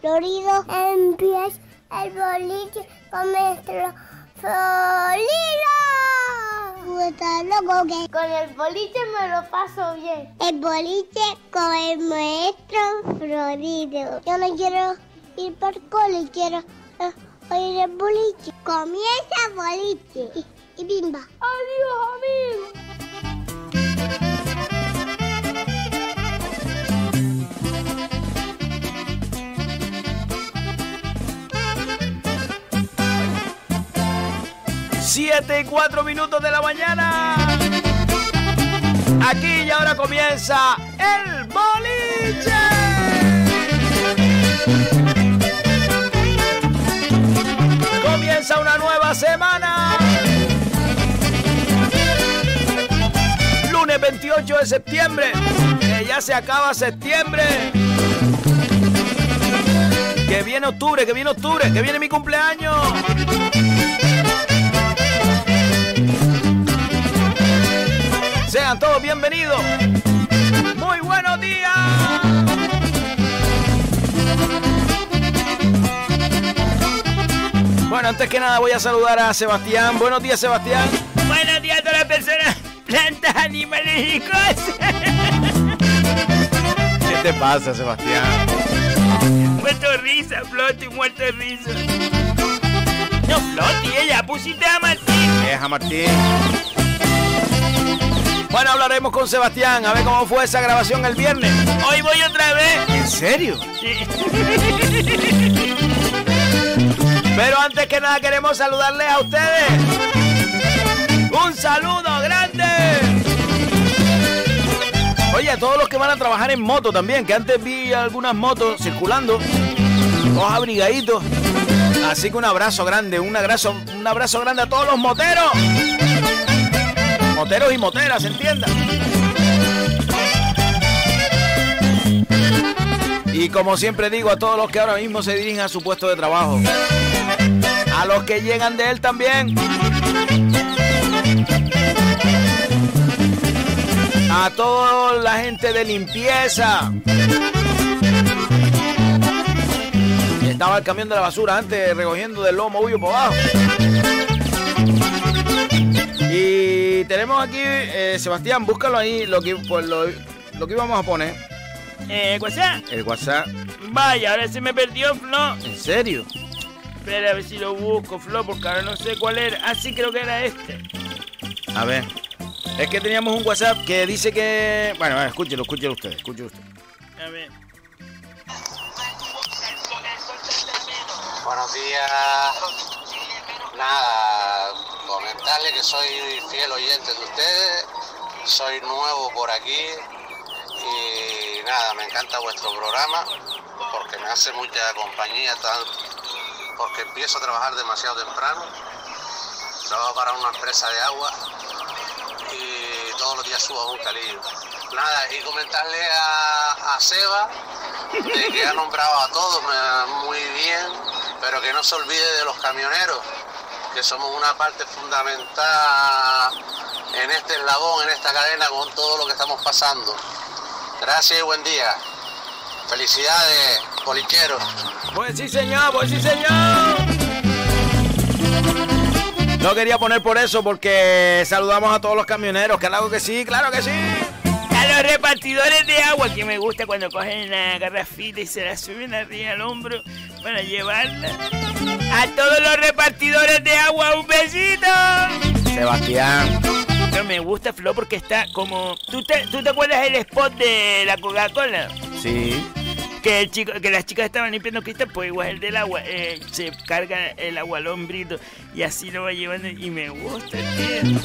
florido. Empieza el boliche con nuestro florido. Loco que con el boliche me lo paso bien. El boliche con el maestro Florido. Yo no quiero ir por cole, quiero uh, oír el boliche. Comienza el boliche y, y bimba. Adiós, amigo. 7 y 4 minutos de la mañana. Aquí y ahora comienza el boliche. Comienza una nueva semana. Lunes 28 de septiembre. Que ya se acaba septiembre. Que viene octubre, que viene octubre, que viene mi cumpleaños. Sean todos bienvenidos. Muy buenos días. Bueno, antes que nada voy a saludar a Sebastián. Buenos días, Sebastián. Buenos días a todas las personas, plantas, animales y cosas. ¿Qué te pasa, Sebastián? Muerto risa, Floti, muerto risa. No, Floti, ella, pusiste a Martín. Es a Martín. Bueno, hablaremos con Sebastián a ver cómo fue esa grabación el viernes. Hoy voy otra vez. ¿En serio? Pero antes que nada queremos saludarles a ustedes. Un saludo grande. Oye, a todos los que van a trabajar en moto también, que antes vi algunas motos circulando, todos abrigaditos. Así que un abrazo grande, un abrazo, un abrazo grande a todos los moteros. Moteros y moteras, entienda. Y como siempre digo a todos los que ahora mismo se dirigen a su puesto de trabajo, a los que llegan de él también, a toda la gente de limpieza. Estaba el camión de la basura antes recogiendo del lomo huyo por abajo. Y tenemos aquí, eh, Sebastián, búscalo ahí, lo que, pues, lo, lo que íbamos a poner. Eh, WhatsApp. El WhatsApp. Vaya, ahora se me perdió, Flo. ¿En serio? Espera a ver si lo busco, Flo, porque ahora no sé cuál era. Ah, sí, creo que era este. A ver. Es que teníamos un WhatsApp que dice que. Bueno, a ver, escúchelo, escúchelo usted, escúchelo usted. A ver. Buenos días. Nada, comentarle que soy fiel oyente de ustedes, soy nuevo por aquí y nada, me encanta vuestro programa porque me hace mucha compañía, porque empiezo a trabajar demasiado temprano. Trabajo para una empresa de agua y todos los días subo a un calillo. Nada, y comentarle a, Seba que ha nombrado a todos muy bien, pero que no se olvide de los camioneros, que somos una parte fundamental en este eslabón, en esta cadena, con todo lo que estamos pasando. Gracias y buen día. Felicidades, policheros. Pues sí, señor, pues sí, señor. No quería poner por eso, porque saludamos a todos los camioneros. Claro que sí, claro que sí. A los repartidores de agua, que me gusta cuando cogen la garrafita y se la suben arriba al hombro para llevarla. A todos los repartidores de agua, un besito. Sebastián. No me gusta, Flo, porque está como... ¿Tú te, ¿Tú te acuerdas el spot de la Coca-Cola? Sí. Que, el chico, que las chicas estaban limpiando cristal, pues igual el del agua. eh, se carga el agua al hombrito y así lo va llevando y me gusta, tío.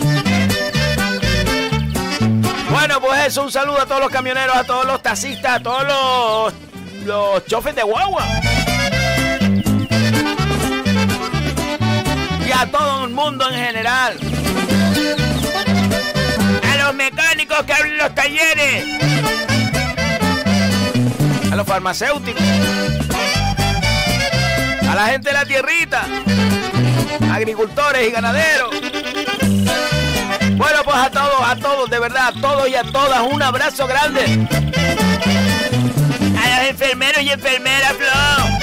Bueno, pues eso, un saludo a todos los camioneros, a todos los taxistas, a todos los, los chofes de guagua. A todo el mundo en general. A los mecánicos que abren los talleres. A los farmacéuticos. A la gente de la tierrita. Agricultores y ganaderos. Bueno, pues a todos, a todos, de verdad, a todos y a todas, un abrazo grande. A los enfermeros y enfermeras, Flo.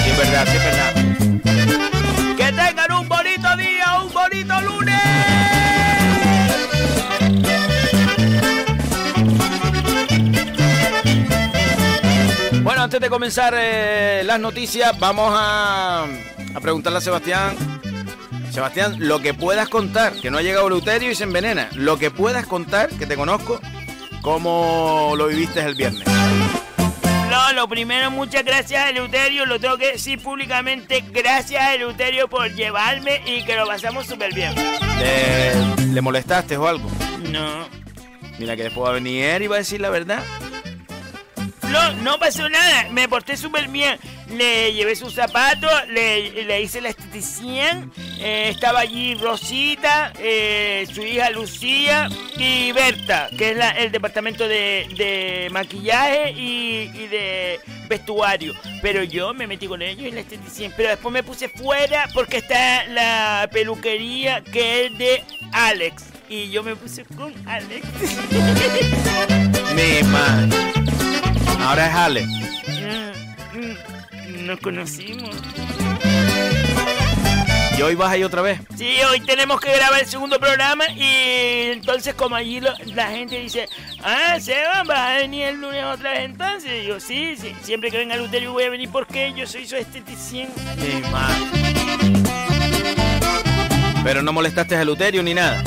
Sí, es verdad, sí, es verdad. Antes de comenzar eh, las noticias, vamos a, a preguntarle a Sebastián. Sebastián, lo que puedas contar, que no ha llegado Luterio y se envenena. Lo que puedas contar, que te conozco, cómo lo viviste el viernes. Flo, lo primero, muchas gracias a Eleuterio. Lo tengo que decir públicamente. Gracias a Eleuterio por llevarme y que lo pasamos súper bien. ¿Le, le molestaste o algo? No. Mira que después va a venir y va a decir la verdad. No pasó nada. Me porté súper bien. Le llevé sus zapatos, le, le hice la esteticien. eh, estaba allí Rosita, eh, su hija Lucía y Berta, que es el departamento de, de maquillaje y, de vestuario. Pero yo me metí con ellos en la esteticien. Pero después me puse fuera porque está la peluquería que es de Alex. Y yo me puse con Alex. Mi madre. Ahora es Ale. Mm, mm, Nos conocimos. ¿Y hoy vas ahí otra vez? Sí, hoy tenemos que grabar el segundo programa y entonces como allí lo- la gente dice, ah, Seba, vas a venir el lunes otra vez entonces. Y yo, sí, sí, siempre que venga Luterio voy a venir porque yo soy su esteticien. Madre. Pero no molestaste a Luterio ni nada.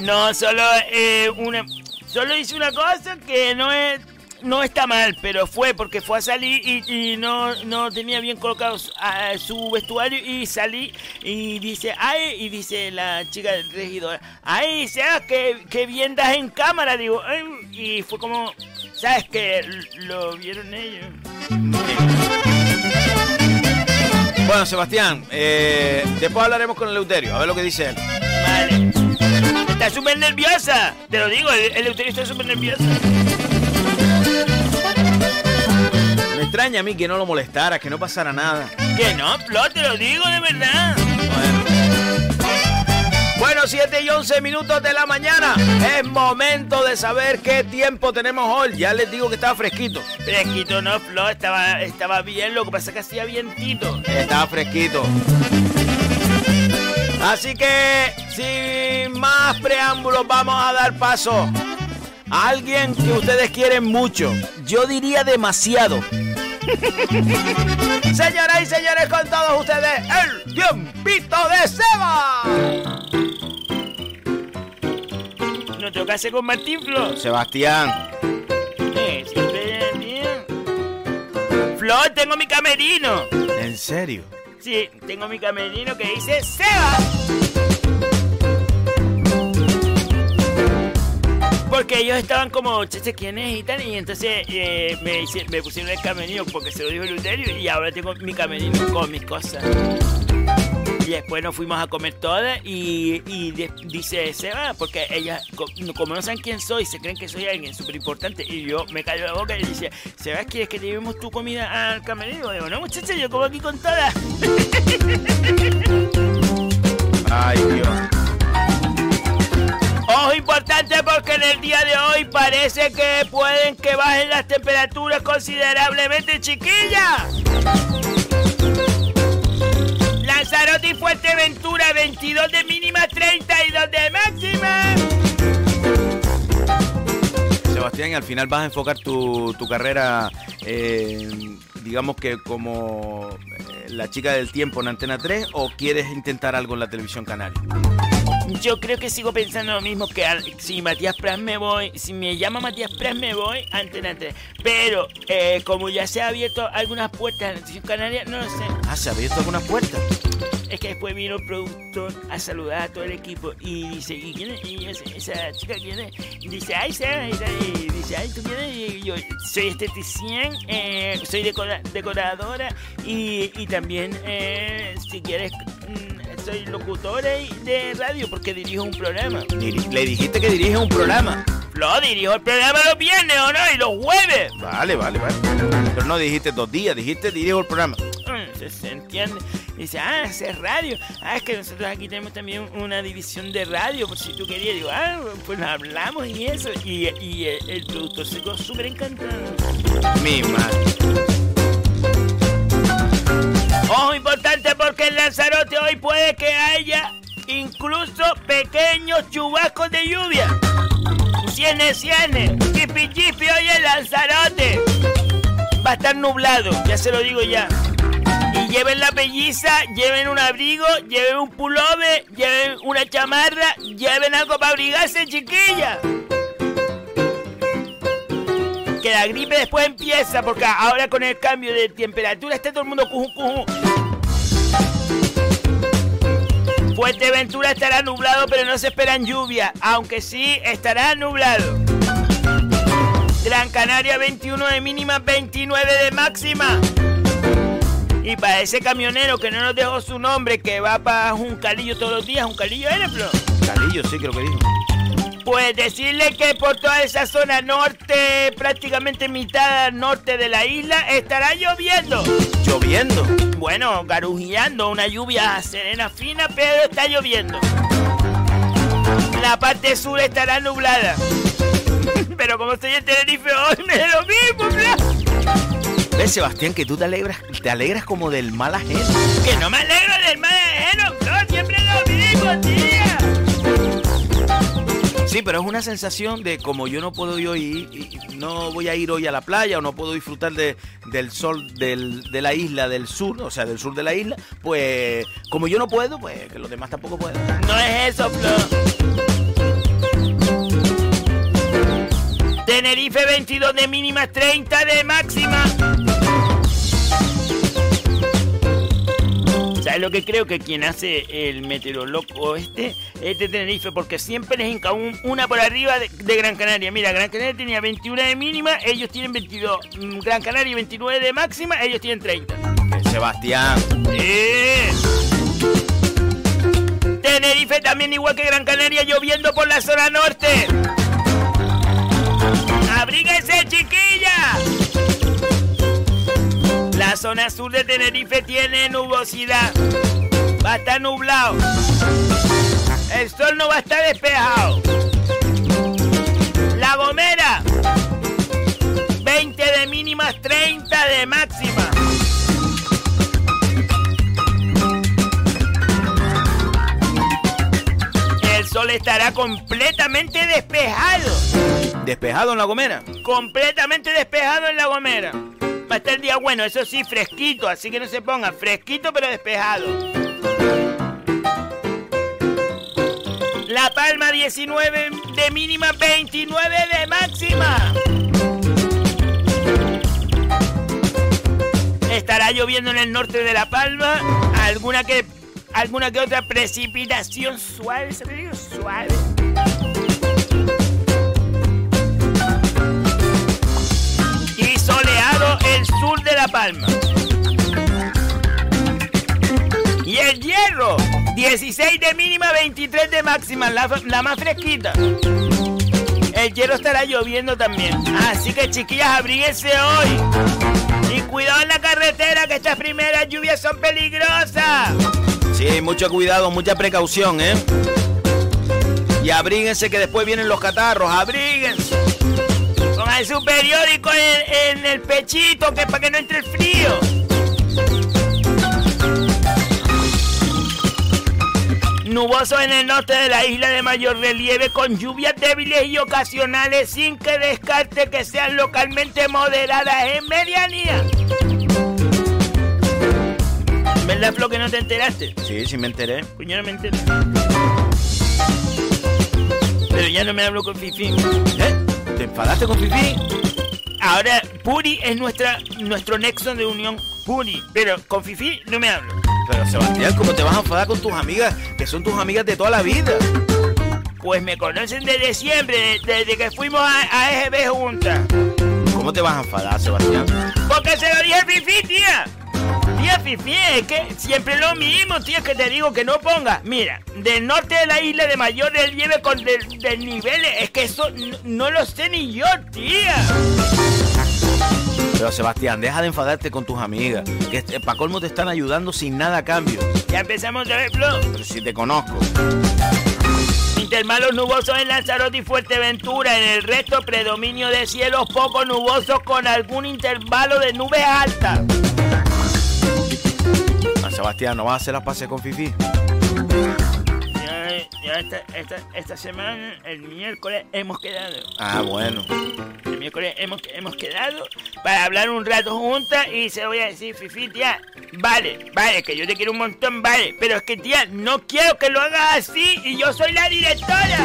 No, solo eh, una... Solo hice una cosa que no es no está mal, pero fue porque fue a salir y, no, no tenía bien colocado su, vestuario y salí y dice, ay, y dice la chica regidora, ay, sabes que, que bien das en cámara, digo, y fue como, sabes que lo vieron ellos. Bueno, Sebastián, eh, después hablaremos con el Eleuterio, a ver lo que dice él. Vale. Está súper nerviosa, te lo digo, el, el está súper nerviosa. Extraña a mí que no lo molestara, que no pasara nada. Que no, Flo, te lo digo de verdad. Bueno. 7 y 11 minutos de la mañana. Es momento de saber qué tiempo tenemos hoy. Ya les digo que estaba fresquito. Fresquito no, Flo, estaba, estaba bien, lo que pasa es que hacía vientito. Estaba fresquito. Así que, sin más preámbulos, vamos a dar paso alguien que ustedes quieren mucho. Yo diría demasiado. Señoras y señores, con todos ustedes, el tiempito de Seba. ¿No tocase con Martín Flo? Sebastián. Eh, siempre bien. Flo, tengo mi camerino. ¿En serio? Sí, tengo mi camerino que dice Seba. Porque ellos estaban como, cheche, ¿quién es? Y tal, y entonces eh, me, pusieron el camerino porque se lo dijo Luterio y ahora tengo mi camerino con mis cosas. Y después nos fuimos a comer todas y, dice Seba, porque ellas, como no saben quién soy, se creen que soy alguien súper importante. Y yo me callo la boca y dice, Seba, ¿quieres que llevemos tu comida al camerino? Digo, no, muchachos, yo como aquí con todas. Ay, Dios. Ojo importante porque en el día de hoy parece que pueden que bajen las temperaturas considerablemente chiquillas. Lanzarote y Fuerteventura 22 de mínima, 32 de máxima. Sebastián, al final vas a enfocar tu, carrera, eh, digamos que como eh, la chica del tiempo en Antena 3 o quieres intentar algo en la televisión canaria? Yo creo que sigo pensando lo mismo que si Matías Pras me voy, si me llama Matías Pras me voy Antena 3. Pero eh, como ya se ha abierto algunas puertas en la televisión canaria, no lo sé. Ah, se ha abierto algunas puertas. Es que después vino el productor a saludar a todo el equipo y dice, ¿y quién es? Y esa, chica quién es? Y dice, ay, Sara, y dice, ay, ¿tú quién eres? Y yo, soy esteticien, eh, soy decoradora y, y también, eh, si quieres, mm, soy locutora de radio porque dirijo un programa. Le dijiste que dirige un programa. Lo dirijo el programa los viernes o no, y los jueves. Vale, vale, vale. Pero no dijiste dos días, dijiste dirijo el programa. Mm, se entiende dice, ah, es radio. Ah, es que nosotros aquí tenemos también una división de radio, por si tú querías. Digo, ah, pues hablamos y eso. Y, el, productor se quedó súper encantado. Mi madre. Ojo importante porque en Lanzarote hoy puede que haya incluso pequeños chubascos de lluvia. Ciene, ciene, chipi, chipi hoy en Lanzarote. Va a estar nublado, ya se lo digo ya lleven la pelliza, lleven un abrigo, lleven un pullover, lleven una chamarra, lleven algo para abrigarse, chiquilla. Que la gripe después empieza, porque ahora con el cambio de temperatura está todo el mundo cuju cuju. Fuerteventura estará nublado, pero no se esperan lluvia, aunque sí estará nublado. Gran Canaria 21 de mínima, 29 de máxima. Y para ese camionero que no nos dejó su nombre, que va para Juncalillo todos los días, Juncalillo ¿eres, Flo? Calillo, sí, creo que dijo. Pues decirle que por toda esa zona norte, prácticamente mitad norte de la isla, estará lloviendo. ¿Lloviendo? Bueno, garujeando, una lluvia serena fina, pero está lloviendo. La parte sur estará nublada. pero como estoy en Tenerife hoy, me da lo mismo, Flo. ¿Ves, Sebastián, que tú te alegras, te alegras como del mal ajeno? Que no me alegro del mal ajeno, no, siempre lo mismo, tía. Sí, pero es una sensación de como yo no puedo ir, no voy a ir hoy a la playa o no puedo disfrutar de, del sol de la isla del sur, o sea, del sur de la isla, pues como yo no puedo, pues que los demás tampoco pueden. No es eso, Flo. Tenerife 22 de mínima, 30 de máxima. ¿Sabes lo que creo que quien hace el meteorólogo este es de Tenerife? Porque siempre les hinca una por arriba de, Gran Canaria. Mira, Gran Canaria tenía 21 de mínima, ellos tienen 22. Mm, Gran Canaria 29 de máxima, ellos tienen 30. Sebastián. Tenerife también igual que Gran Canaria lloviendo por la zona norte. ¡Abríguese, chiquilla! La zona sur de Tenerife tiene nubosidad. Va a estar nublado. El sol no va a estar despejado. La Gomera. 20 de mínimas, 30 de máxima. El sol estará completamente despejado. ¿Despejado en La Gomera? Completamente despejado en La Gomera. Va a estar el día bueno, eso sí, fresquito, así que no se ponga fresquito pero despejado. La Palma 19 de mínima, 29 de máxima. Estará lloviendo en el norte de La Palma, alguna que alguna que otra precipitación suave, se suave. El sur de La Palma. Y el hierro, 16 de mínima, 23 de máxima, la, más fresquita. El hierro estará lloviendo también. Así que chiquillas, abríguense hoy. Y cuidado en la carretera, que estas primeras lluvias son peligrosas. Sí, mucho cuidado, mucha precaución, ¿eh? Y abríguense que después vienen los catarros, abríguense su periódico en, el pechito que para que no entre el frío. Nuboso en el norte de la isla de mayor relieve con lluvias débiles y ocasionales sin que descarte que sean localmente moderadas en medianía. ¿Verdad, Flo, que no te enteraste? Sí, sí me enteré. Pues no me enteré. Pero ya no me hablo con Fifi. ¿Eh? ¿Te enfadaste con Fifi? Ahora, Puri es nuestra, nuestro nexo de unión. Puri. Pero con Fifi no me hablo. Pero Sebastián, ¿cómo te vas a enfadar con tus amigas? Que son tus amigas de toda la vida. Pues me conocen desde siempre, desde que fuimos a, a EGB juntas. ¿Cómo te vas a enfadar, Sebastián? Porque se lo dije a Fifi, tía. Tía Fifi, es que siempre lo mismo, tía, que te digo que no ponga. Mira, del norte de la isla de mayor relieve con del, del nivel, es que eso no, lo sé ni yo, tía. Pero Sebastián, deja de enfadarte con tus amigas. Que este, para colmo te están ayudando sin nada a cambio. Ya empezamos a ver, Flo. Pero si te conozco. Intervalos nubosos en Lanzarote y Fuerteventura. En el resto, predominio de cielos poco nubosos con algún intervalo de nubes altas. Sebastián, ¿no vas a hacer las pases con Fifi? Ya, esta, semana, el miércoles, hemos quedado. Ah, bueno. El miércoles hemos, hemos quedado para hablar un rato juntas y se voy a decir, Fifi, tía, vale, vale, que yo te quiero un montón, vale, pero es que, tía, no quiero que lo hagas así y yo soy la directora.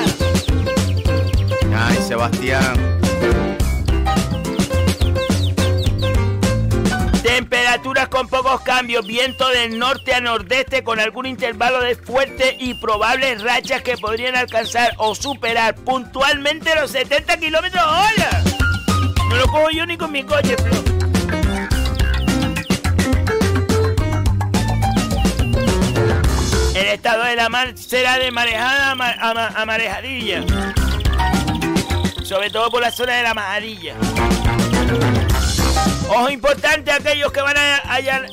Ay, Sebastián. Temperaturas con pocos cambios, viento del norte a nordeste con algún intervalo de fuerte y probables rachas que podrían alcanzar o superar puntualmente los 70 kilómetros hora. No lo cojo yo ni con mi coche, Flo. El estado de la mar será de marejada a, marejadilla. Sobre todo por la zona de la majadilla. Ojo importante a aquellos que van a,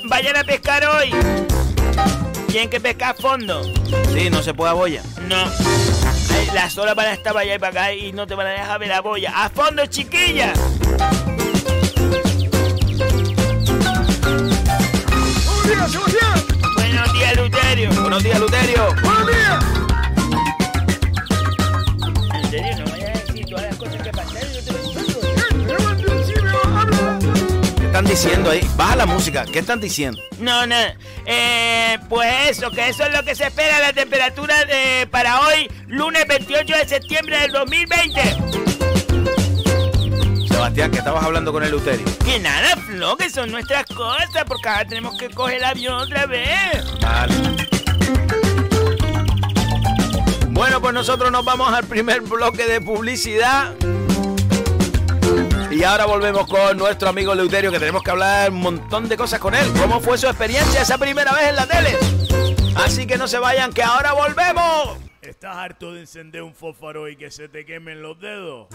vayan a pescar hoy. Tienen que pescar a fondo. Sí, no se puede a boya. No. Las olas van a estar para allá y para acá y no te van a dejar ver la boya. ¡A fondo, chiquilla! ¡Buenos días, Sebastián! Buenos días, Luterio. Buenos días, Luterio. ¡Buenos días! Están diciendo ahí? Baja la música. ¿Qué están diciendo? No, no. Eh, pues eso, que eso es lo que se espera la temperatura de, para hoy, lunes 28 de septiembre del 2020. Sebastián, que estabas hablando con el Euterio. Que nada, Flo, que son nuestras cosas, porque ahora tenemos que coger el avión otra vez. Vale. Bueno, pues nosotros nos vamos al primer bloque de publicidad. Y ahora volvemos con nuestro amigo Leuterio, que tenemos que hablar un montón de cosas con él. ¿Cómo fue su experiencia esa primera vez en la tele? Así que no se vayan, que ahora volvemos. ¿Estás harto de encender un fósforo y que se te quemen los dedos?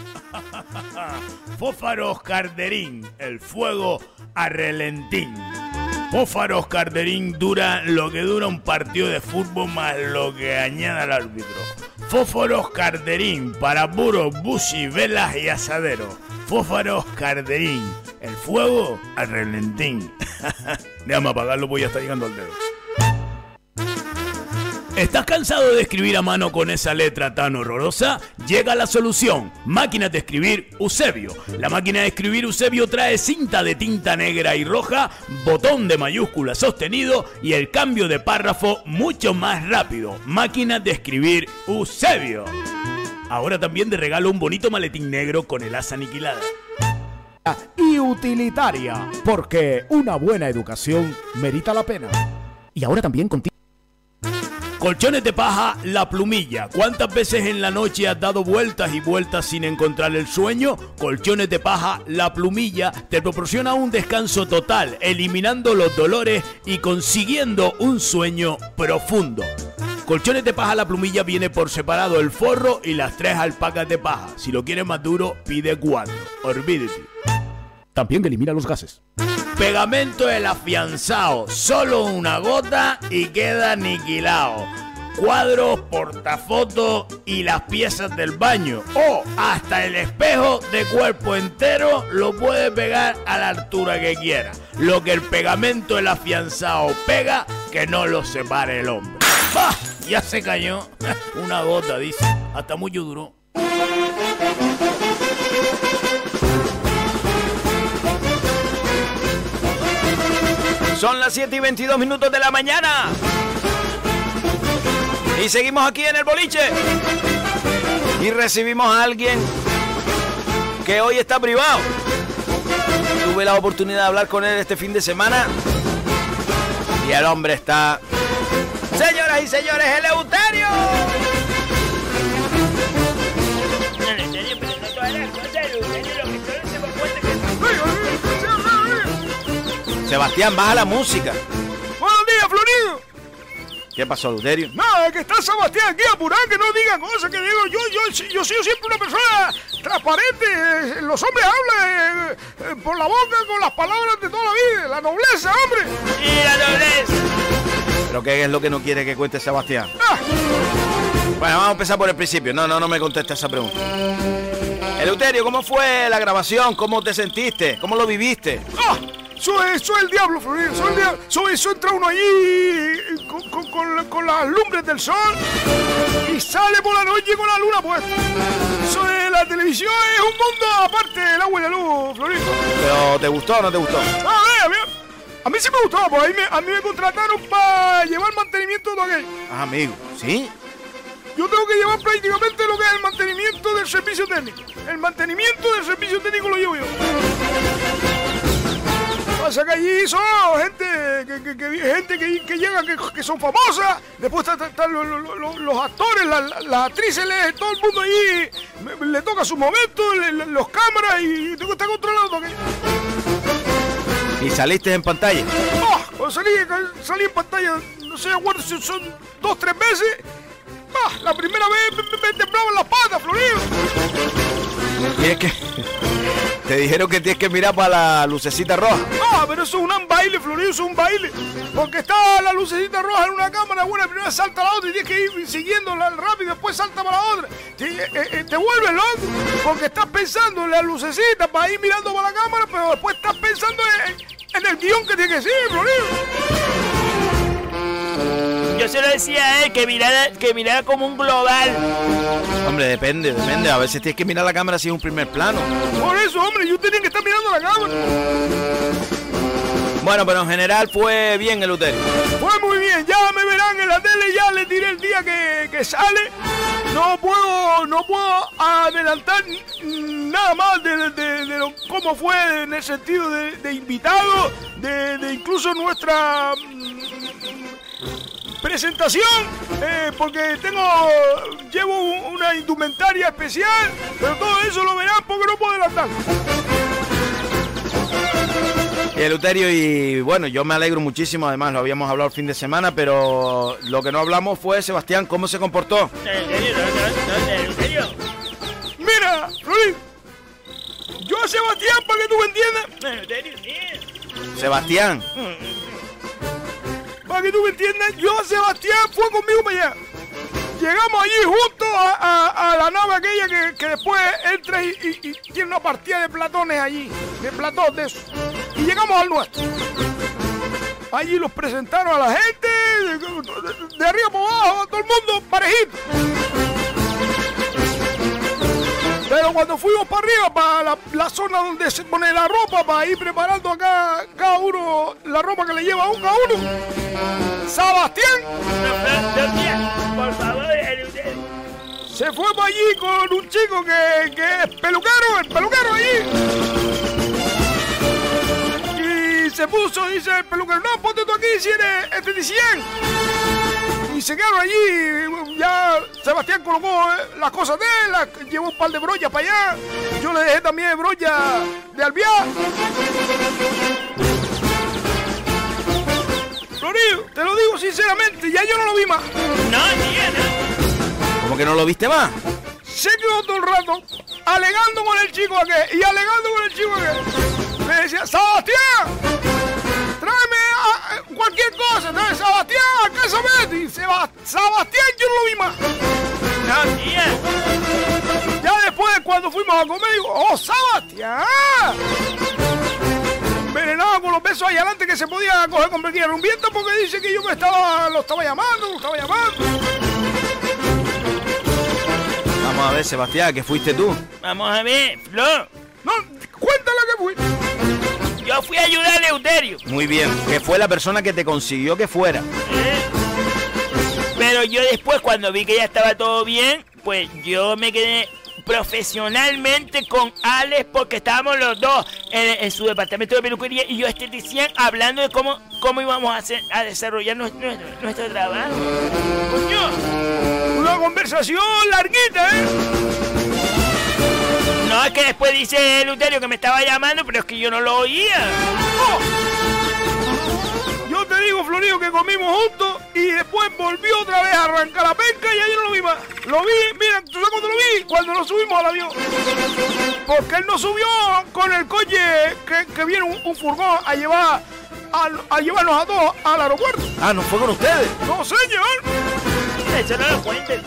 Fósforos Carderín, el fuego a relentín. Fósforos Carderín dura lo que dura un partido de fútbol más lo que añada el árbitro. Fósforos Carderín para puros, bushi, velas y asadero. Fósforos Carderín, el fuego a relentín. Déjame apagarlo, voy a estar llegando al dedo. ¿Estás cansado de escribir a mano con esa letra tan horrorosa? Llega la solución. Máquina de escribir Eusebio. La máquina de escribir Eusebio trae cinta de tinta negra y roja, botón de mayúscula sostenido y el cambio de párrafo mucho más rápido. Máquina de escribir Eusebio. Ahora también de regalo un bonito maletín negro con el asa aniquilada. y utilitaria, porque una buena educación merita la pena. Y ahora también contigo. Colchones de paja, la plumilla. ¿Cuántas veces en la noche has dado vueltas y vueltas sin encontrar el sueño? Colchones de paja, la plumilla te proporciona un descanso total, eliminando los dolores y consiguiendo un sueño profundo. Colchones de paja la plumilla viene por separado el forro y las tres alpacas de paja. Si lo quieres más duro, pide cuatro. Olvídate. También elimina los gases. Pegamento el afianzado, solo una gota y queda aniquilado. Cuadros, portafotos y las piezas del baño. O hasta el espejo de cuerpo entero lo puede pegar a la altura que quiera. Lo que el pegamento el afianzado pega, que no lo separe el hombre. ¡Bah! Ya se cayó. Una gota, dice. Hasta mucho duró. Son las 7 y 22 minutos de la mañana. Y seguimos aquí en el boliche. Y recibimos a alguien que hoy está privado. Tuve la oportunidad de hablar con él este fin de semana. Y el hombre está... Señoras y señores, el Euterio. No, en serio, pero no todas las cosas, Eugenio, lo que todos se dan cuenta que... Sebastián, baja la música. Buenos días, Florido. ¿Qué pasó, Euterio? Nada, que está Sebastián aquí apurado, que no diga cosas, que digo, yo, yo, yo soy siempre una persona transparente. eh, Los hombres hablan eh, eh, por la boca con las palabras de toda la vida, la nobleza, hombre. ¡Y la nobleza! ¿Pero qué es lo que no quiere que cuente Sebastián? Ah, Bueno, vamos a empezar por el principio. No, no, no me contesta esa pregunta. Eleuterio, ¿cómo fue la grabación? ¿Cómo te sentiste? ¿Cómo lo viviste? ah, soy, soy el diablo, Florido, soy el diablo. Soy, eso entra uno allí con, con, con, la- con las lumbres del sol y sale por la noche con la luna puesta. Eso es la televisión, es un mundo aparte del agua y la luz, Florido. ¿Pero te gustó o no te gustó? Ah, a mí, a mí sí me gustó, pues a mí me, a mí me contrataron para llevar mantenimiento de todo aquello. Ah, amigo, ¿sí? Yo tengo que llevar prácticamente lo que es el mantenimiento del servicio técnico. El mantenimiento del servicio técnico lo llevo yo. Pasa que allí son gente que, que, que- gente que, que llega que, que son famosas, después están, están los, los- los- los actores, las, actrices, todo el mundo allí le toca su momento, le- le- los cámaras y tengo que estar controlando aquello. ¿Y saliste en pantalla? Cuando salí, salí en pantalla, no sé, acuerdo si son dos, tres veces. ¡Ah! La primera vez me, me- me temblaban las patas, Florido. Tienes que... Te dijeron que tienes que mirar para la lucecita roja. ¡Ah! Pero eso es un baile, Florido, eso es un baile. Porque está la lucecita roja en una cámara, bueno, primero salta la otra y tienes que ir siguiéndola rápido, después salta para la otra. Te, eh, eh, te vuelves loco, porque estás pensando en la lucecita para ir mirando para la cámara, pero después estás pensando en, en el guion que tiene que ser, Florido. Yo se lo decía a él que mirara, que mirara como un global. Hombre, depende, depende. A veces tienes que mirar la cámara si es un primer plano. Por eso, hombre, yo tenía que estar mirando la cámara. Bueno, pero en general fue bien el Uterio. Fue muy bien, ya me verán en la tele, ya le tiré el día que, que sale. No puedo, no puedo adelantar nada más de, de- de lo- cómo fue en el sentido de, de invitado, de, de incluso nuestra presentación, eh, porque tengo, llevo un- una indumentaria especial, pero todo eso lo verán porque no puedo adelantar. Y el Uterio y bueno, yo me alegro muchísimo, además lo habíamos hablado el fin de semana, pero lo que no hablamos fue, Sebastián, cómo se comportó. Mira, Luis, yo a Sebastián, para que tú me entiendas, Eleuterio, sí. Sebastián, Para que tú me entiendas, yo, Sebastián, fue conmigo para allá. Llegamos allí juntos a, la nave aquella que, después entra y, tiene una partida de platones allí, de platón de. Y llegamos al nuestro. Allí los presentaron a la gente, de, arriba para abajo, a todo el mundo parejito. Pero cuando fuimos para arriba, para la, la zona donde se pone la ropa, para ir preparando acá cada uno la ropa que le lleva a uno a uno, Sebastián se fue para allí con un chico que, que es peluquero, el peluquero allí. Y se puso, dice el peluquero, no, ponte tú aquí si eres esteticien. Y se quedaron allí, ya Sebastián colocó eh, las cosas de él, llevó un par de brollas para allá. Yo le dejé también brolla de albiar. Te lo digo sinceramente, ya yo no lo vi más. No. ¿cómo que no lo viste más? se quedó todo el rato alegando con el chico aquel y alegando con el chico aquel. Me decía, Sebastián, tráeme cualquier cosa, tráeme Sebastián, ¿qué se mete? Y Seba- Sebastián yo no lo vi más. Ya después, cuando fuimos a comer, digo, ¡oh, Sebastián! Envenenado con los besos ahí adelante que se podía coger con pequeña rumbienta porque dice que yo me estaba, lo estaba llamando, lo estaba llamando. Vamos a ver, Sebastián, que fuiste tú. Vamos a ver, Flor. No, cuéntale que fui. Yo fui a ayudar a Eleuterio. Muy bien, que fue la persona que te consiguió que fuera. ¿eh? Pero yo después, cuando vi que ya estaba todo bien, pues yo me quedé profesionalmente con Alex porque estábamos los dos en, su departamento de peluquería y yo esteticien hablando de cómo, cómo íbamos a, desarrollar nuestro, nuestro, trabajo. Coño. Una conversación larguita, ¿eh? No, es que después dice Luterio que me estaba llamando, pero es que yo no lo oía. Yo te digo, Florio, que comimos juntos y después volvió otra vez a arrancar la penca y ahí no lo vi más. Lo vi, mira, ¿tú sabes cuándo lo vi? Cuando nos subimos al avión. Porque él nos subió con el coche que, que viene un, un furgón a llevar a, a llevarnos a todos al aeropuerto. Ah, ¿no fue con ustedes? No, señor. Eso no lo eso no lo cuentes.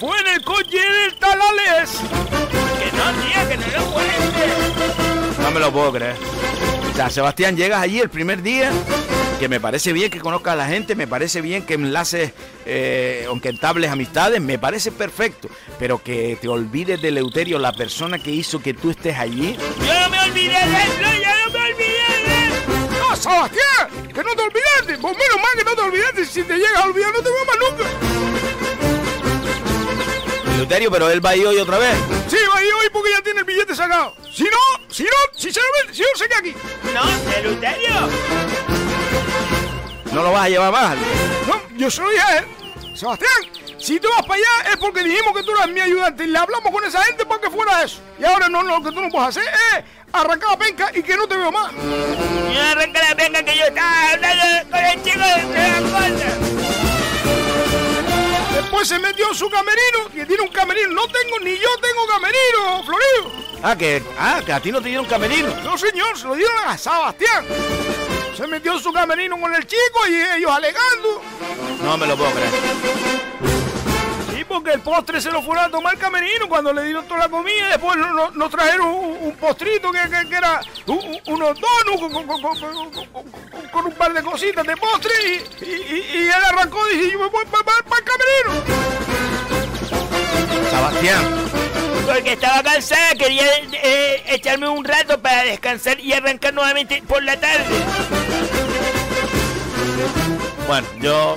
Fue en el coche del Talales. Que no, tía, que no lo cuentes. No me lo puedo creer. O sea, Sebastián, llegas allí el primer día, que me parece bien que conozcas a la gente, me parece bien que enlaces, eh, aunque entables amistades, me parece perfecto. Pero que te olvides de Leuterio, la persona que hizo que tú estés allí. Yo no me olvidé de él, no, yo no me olvidé de él. No, Sebastián, que no te olvidaste. Pues menos mal que no te olvidaste. Si te llegas a olvidar, no te veo más nunca. Leuterio, pero él va a ir hoy otra vez. Sí, va a ir hoy porque ya tiene el billete sacado. Si no, si no, sinceramente, si no se queda aquí. No, de Luterio. No lo vas a llevar más. No, yo se lo dije a él. Sebastián, si tú vas para allá es porque dijimos que tú eras mi ayudante y le hablamos con esa gente para que fuera eso. Y ahora no, lo que tú no puedes hacer es arrancar la penca y que no te veo más. Yo arranca la penca que yo estaba hablando con el chico de la. Después se metió en su camerino, que tiene un camerino. No tengo, ni yo tengo camerino, Florido. Ah, que, ah, que a ti no te dieron camerino. No, señor, se lo dieron a Sebastián. Se metió en su camerino con el chico y ellos alegando. No me lo puedo creer. Porque el postre se lo fueron a tomar camerino cuando le dieron toda la comida. Después nos, trajeron un, un postrito que, que- que era un- un- unos donuts con, con- con- con- con- con- con un par de cositas de postre. Y, y- y- y él arrancó y dijo: Yo me voy para el camerino. Sebastián, Porque estaba cansada, quería eh, echarme un rato para descansar y arrancar nuevamente por la tarde. Bueno, yo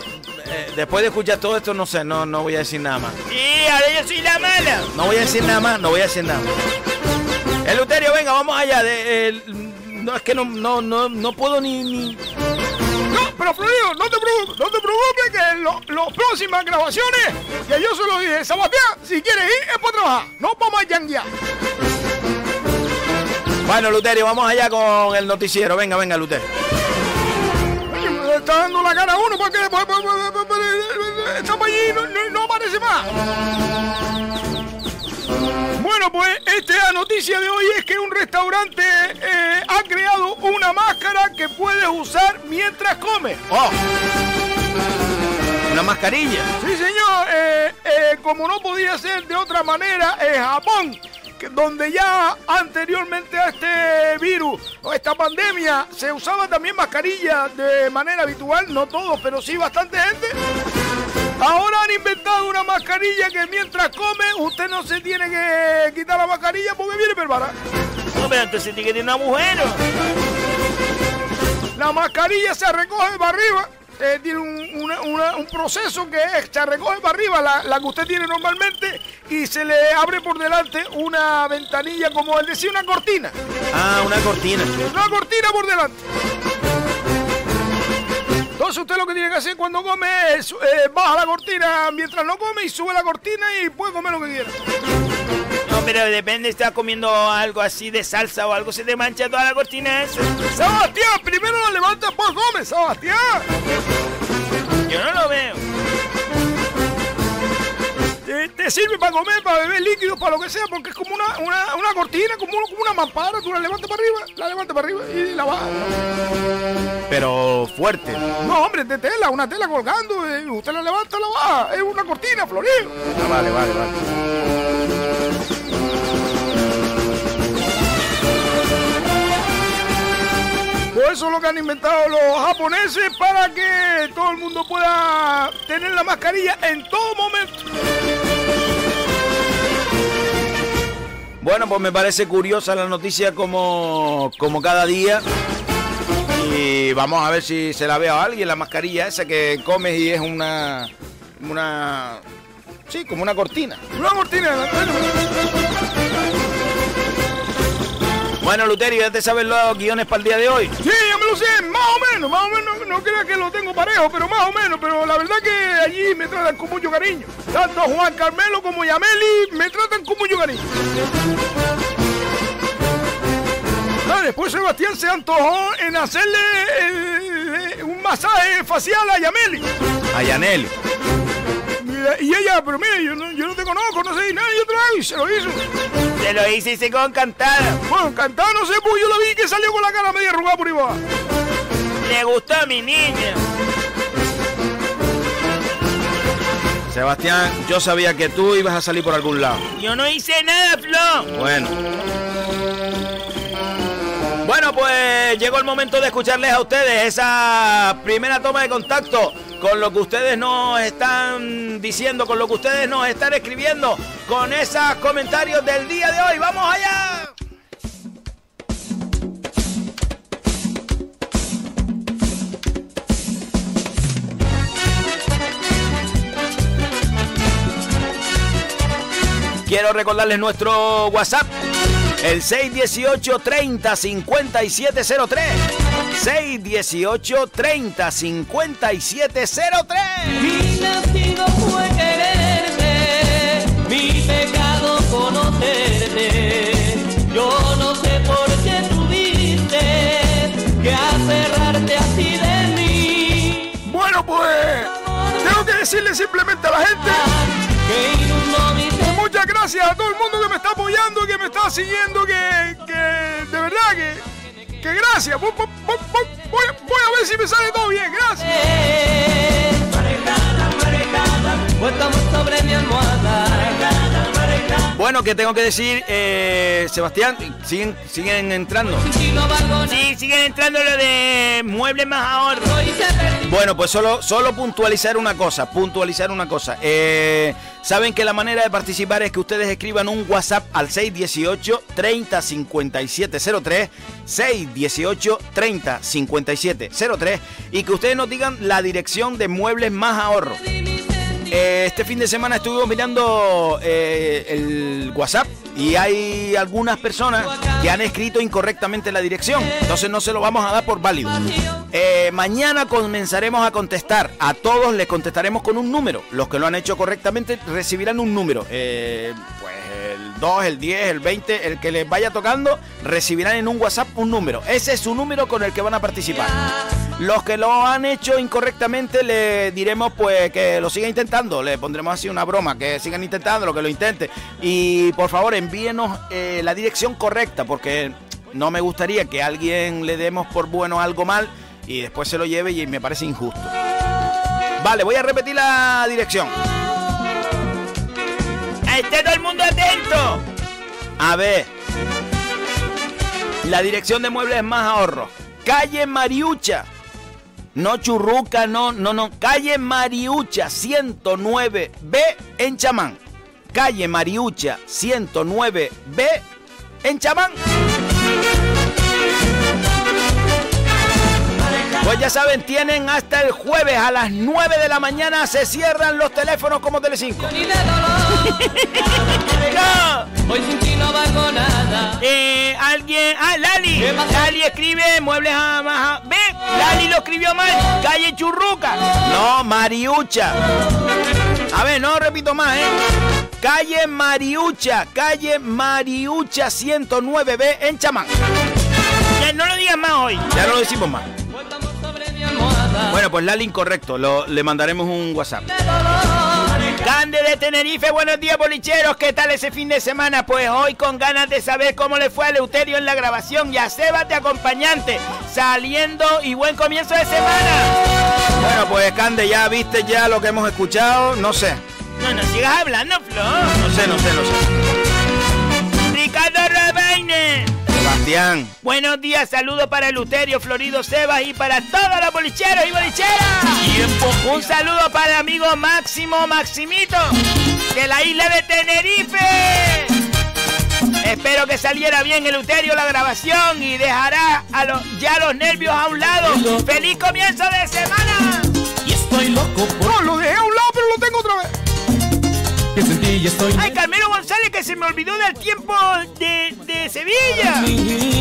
eh, después de escuchar todo esto, no sé, no, no voy a decir nada más. Sí, ahora yo soy la mala. No voy a decir nada más, no voy a decir nada más. Eleuterio, venga, vamos allá. De, no, es que no, no, no, no puedo ni, ni- No, pero Florido, no te preocupes, no te preocupes que en lo- las próximas grabaciones, ya yo se lo dije, Sebastián, si quieres ir es para trabajar, no vamos a yanguear. Bueno, Luterio, vamos allá con el noticiero. Venga, venga, Luterio. Está dando la cara a uno porque pues, pues, pues, pues, estamos allí no, no- no aparece más. Bueno, pues esta noticia de hoy es que un restaurante eh, ha creado una máscara que puedes usar mientras comes. ¡Oh! Una mascarilla. Sí, señor. eh, eh, como no podía ser de otra manera, en Japón, que- donde ya anteriormente a este virus o esta pandemia se usaba también mascarilla de manera habitual, no todos, pero sí bastante gente. Ahora han inventado una mascarilla que mientras come usted no se tiene que quitar la mascarilla porque viene preparada. No, pero entonces tiene que tener un agujero. La mascarilla se recoge para arriba. Eh, tiene un, una- una- un proceso que es, se recoge para arriba, la, la que usted tiene normalmente, y se le abre por delante una ventanilla, como él decía, una cortina. Ah, una cortina. Una cortina por delante. Entonces usted lo que tiene que hacer cuando come es eh, baja la cortina mientras no come y sube la cortina y puede comer lo que quiera. Pero depende, está comiendo algo así de salsa o algo, se te mancha toda la cortina esa. Sebastián, primero la levanta, después come, Sebastián. Yo no lo veo. Te, te sirve para comer, para beber líquidos, para lo que sea, porque es como una, una, una cortina, como, una- como una mampara. Tú la levantas para arriba, la levantas para arriba y la bajas. Pero fuerte. No, hombre, de tela, una tela colgando. eh, usted la levanta, la baja. Es una cortina, Florido. Ah, vale, vale, vale. Pues eso es lo que han inventado los japoneses para que todo el mundo pueda tener la mascarilla en todo momento. Bueno, pues me parece curiosa la noticia como, como cada día. Y vamos a ver si se la ve a alguien, la mascarilla esa que comes y es una. una. Sí, como una cortina. Una cortina. Bueno, Luterio, ya te sabes los guiones para el día de hoy. Sí, ya me lo sé, más o menos, más o menos, no creas que lo tengo parejo, pero más o menos, pero la verdad que allí me tratan con mucho cariño. Tanto Juan Carmelo como Yameli me tratan con mucho cariño. Ah, después Sebastián se antojó en hacerle el- un masaje facial a Yameli. A Yanel. Y ella, pero mira, yo no, yo no te conozco, no sé nada, yo te lo y se lo hizo. Se lo hice y se quedó encantada. Bueno, encantado, no sé, pues yo la vi que salió con la cara media arrugada por ahí abajo. Le gustó a mi niña. Sebastián, yo sabía que tú ibas a salir por algún lado. Yo no hice nada, Flo. Bueno. Bueno, pues llegó el momento de escucharles a ustedes esa primera toma de contacto con lo que ustedes nos están diciendo, con lo que ustedes nos están escribiendo, con esos comentarios del día de hoy. ¡Vamos allá! Quiero recordarles nuestro WhatsApp, el 618 30 5703. 618 30 5703. Mi castigo fue quererte, mi pecado conocerte. Yo no sé por qué tuviste que aferrarte así de mí. Bueno, pues tengo que decirle simplemente a la gente Que inundó mi que muchas gracias a todo el mundo que me está apoyando, que me está siguiendo, que, que de verdad que, que gracias. Voy, a ver si me sale todo bien, gracias. Bueno, que tengo que decir, eh, Sebastián, siguen, entrando. Sí, siguen entrando lo de muebles más ahorro. Bueno, pues solo, solo puntualizar una cosa, puntualizar una cosa. Eh, Saben que la manera de participar es que ustedes escriban un WhatsApp al 618 30 57 03, 618 30 57 03 y que ustedes nos digan la dirección de muebles más ahorro. Eh, este fin de semana estuvimos mirando eh, el WhatsApp y hay algunas personas que han escrito incorrectamente la dirección. Entonces no se lo vamos a dar por válido. Eh, mañana comenzaremos a contestar. A todos les contestaremos con un número. Los que lo han hecho correctamente recibirán un número. Eh, pues el 2, el 10, el 20, el que les vaya tocando, recibirán en un WhatsApp un número. Ese es su número con el que van a participar. Los que lo han hecho incorrectamente le diremos pues que lo sigan intentando, le pondremos así una broma, que sigan intentando, lo que lo intenten. Y por favor envíenos eh, la dirección correcta, porque no me gustaría que a alguien le demos por bueno algo mal y después se lo lleve y me parece injusto. Vale, voy a repetir la dirección. ¡Esté todo el mundo atento! A ver. La dirección de muebles más ahorro. Calle Mariucha. No Churruca, no, no, no. Calle Mariucha 109B en Chamán. Calle Mariucha 109B en Chamán. Pues ya saben, tienen hasta el jueves a las 9 de la mañana se cierran los teléfonos como Telecinco. No. Hoy sin ti no valgo nada. Eh, alguien. Ah, Lali. Lali escribe muebles a más. Ve, Lali lo escribió mal. Calle Churruca. No, Mariucha. A ver, no repito más, ¿eh? Calle Mariucha, calle Mariucha 109B en Chamán. Ya no lo digas más hoy. Ya no lo decimos más. Bueno, pues Lali incorrecto. Lo- le mandaremos un WhatsApp. Cande de Tenerife, buenos días bolicheros, ¿qué tal ese fin de semana? Pues hoy con ganas de saber cómo le fue a Leuterio en la grabación y a Sebas de acompañante, saliendo y buen comienzo de semana. Bueno, pues Cande, ya viste ya lo que hemos escuchado. No sé. No, no sigas hablando, Flor. No sé, no sé, no sé. Ricardo Rebaine. Sebastián. Buenos días, saludos para Luterio, Florido, Sebas y para todos los bolicheros y bolicheras. Un saludo para el amigo Máximo Maximito de la isla de Tenerife. Espero que saliera bien el Luterio la grabación y dejará a los, ya los nervios a un lado. ¡Feliz comienzo de semana! Y estoy loco por No, lo dejé a un lado, pero lo tengo otra vez. Que sin ti ya estoy ¡Ay, Carmelo González, que se me olvidó del tiempo de, de Sevilla!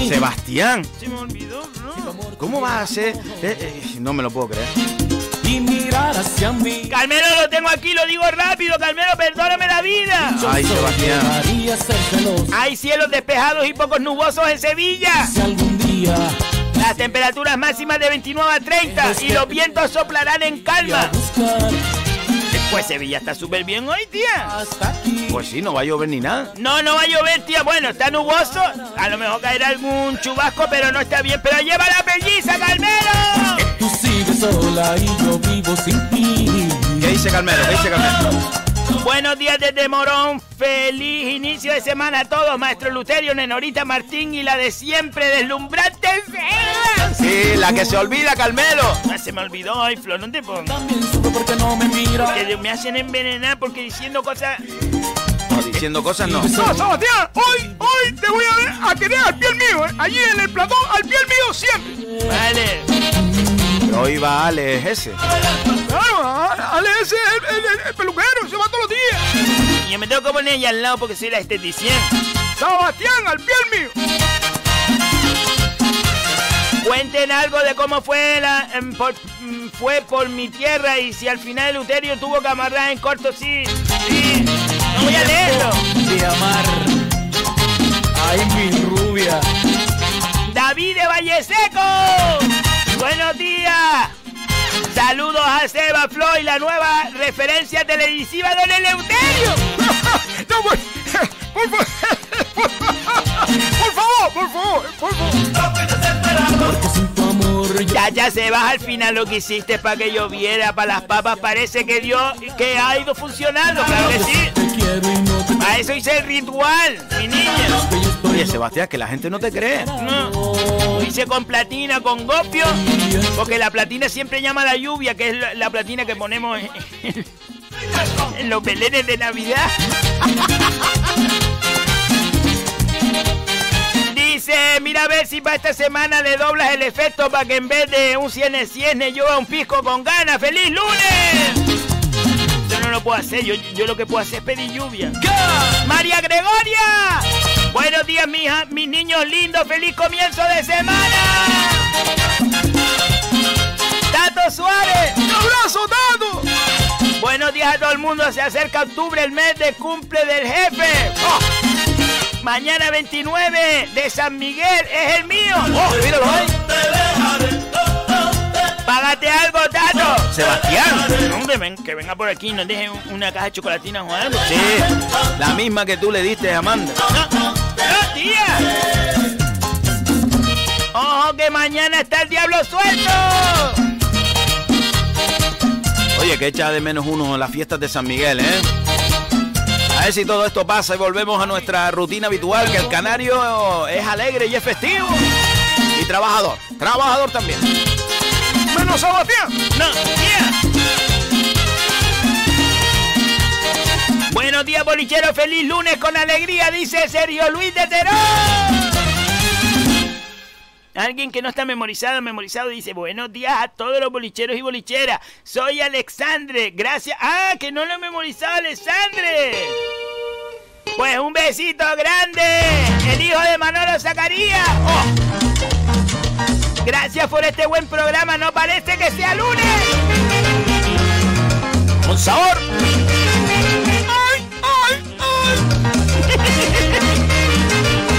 Sebastián. Se me olvidó, ¿no? ¿Cómo vas a hacer? Eh, eh, no me lo puedo creer. y mirar hacia mí. Carmelo, lo tengo aquí, lo digo rápido. Carmelo, perdóname la vida. Ay, Sebastián. Ser Hay cielos despejados y pocos nubosos en Sevilla. si algún día Las temperaturas máximas de 29 a 30 y los vientos soplarán en calma. Pues Sevilla está súper bien hoy, tía. hasta aquí. Pues sí, no va a llover ni nada. No, no va a llover, tía. Bueno, está nuboso. A lo mejor caerá algún chubasco, pero no está bien. Pero lleva la pelliza, Carmelo. Tú sigues sola y yo vivo sin ti. ¿Qué dice Carmelo? ¿Qué dice Carmelo? Buenos días desde Morón. Feliz inicio de semana a todos. Maestro Luterio, Nenorita Martín y la de siempre, deslumbrante Sebas. Sí, la que se olvida, Carmelo. Ah, se me olvidó hoy, Flor, no te pongas. También sufro porque no me mira. Que me hacen envenenar porque diciendo cosas. No, diciendo cosas no. No, Sebastián, hoy, hoy te voy a ver a querer al pie mío, ¿eh? Allí en el platón, al pie mío siempre. Vale. Hoy va Ale, es ese. Claro, a- Ale ese es el, el- el- el peluquero, se va todos los días. Y yo me tengo que poner ella al lado porque soy la esteticien. Sebastián, al pie mío. Cuenten algo de cómo fue la em, por, mm, fue por mi tierra y si al final Luterio tuvo que amarrar en corto, sí. Sí. No voy a leerlo. De amar. Ay, mi rubia. David de Valle Seco. Buenos días. Saludos a Seba Floyd, la nueva referencia televisiva de Don Eleuterio. No, pues, por, por, por favor, por favor, por favor. Yo Ya, ya se baja al final lo que hiciste para que lloviera, para las papas. Parece que dio, que ha ido funcionando, claro que sí. te quiero y no te A eso hice el ritual, mi niña. Oye, Sebastián, que la gente no te cree. No. Lo hice con platina, con gopio, porque la platina siempre llama la lluvia, que es la, la platina que ponemos en, en los belenes de Navidad. Dice, mira a ver si para esta semana le doblas el efecto para que en vez de un ciene ciene yo a un pisco con ganas. ¡Feliz lunes! Yo no lo puedo hacer, yo, yo lo que puedo hacer es pedir lluvia. ¡María Gregoria! Buenos días, mija, mis niños lindos, feliz comienzo de semana. Tato Suárez. ¡Un abrazo, Tato! Buenos días a todo el mundo, se acerca octubre, el mes de cumple del jefe. Oh. Mañana 29 de San Miguel es el mío. ¡Oh, míralo ahí! Págate algo, Tato. Sebastián. Hombre, ven, que venga por aquí y nos deje un- una caja de chocolatina o algo. Sí, la misma que tú le diste a Amanda. No, Ojo que mañana está el diablo suelto. Oye, que echa de menos uno en las fiestas de San Miguel, ¿eh? A ver si todo esto pasa y volvemos a nuestra rutina habitual, que el canario es alegre y es festivo. Y trabajador. Trabajador también. ¡Menos Sebastián! No. Buenos días, bolichero. Feliz lunes con alegría, dice Sergio Luis de Terón. Alguien que no está memorizado, memorizado, dice, buenos días a todos los bolicheros y bolicheras. Soy Alexandre, gracias. Ah, que no lo he memorizado, Alexandre. Pues un besito grande. El hijo de Manolo Zacarías. Oh. Gracias por este buen programa. No parece que sea lunes. Con sabor.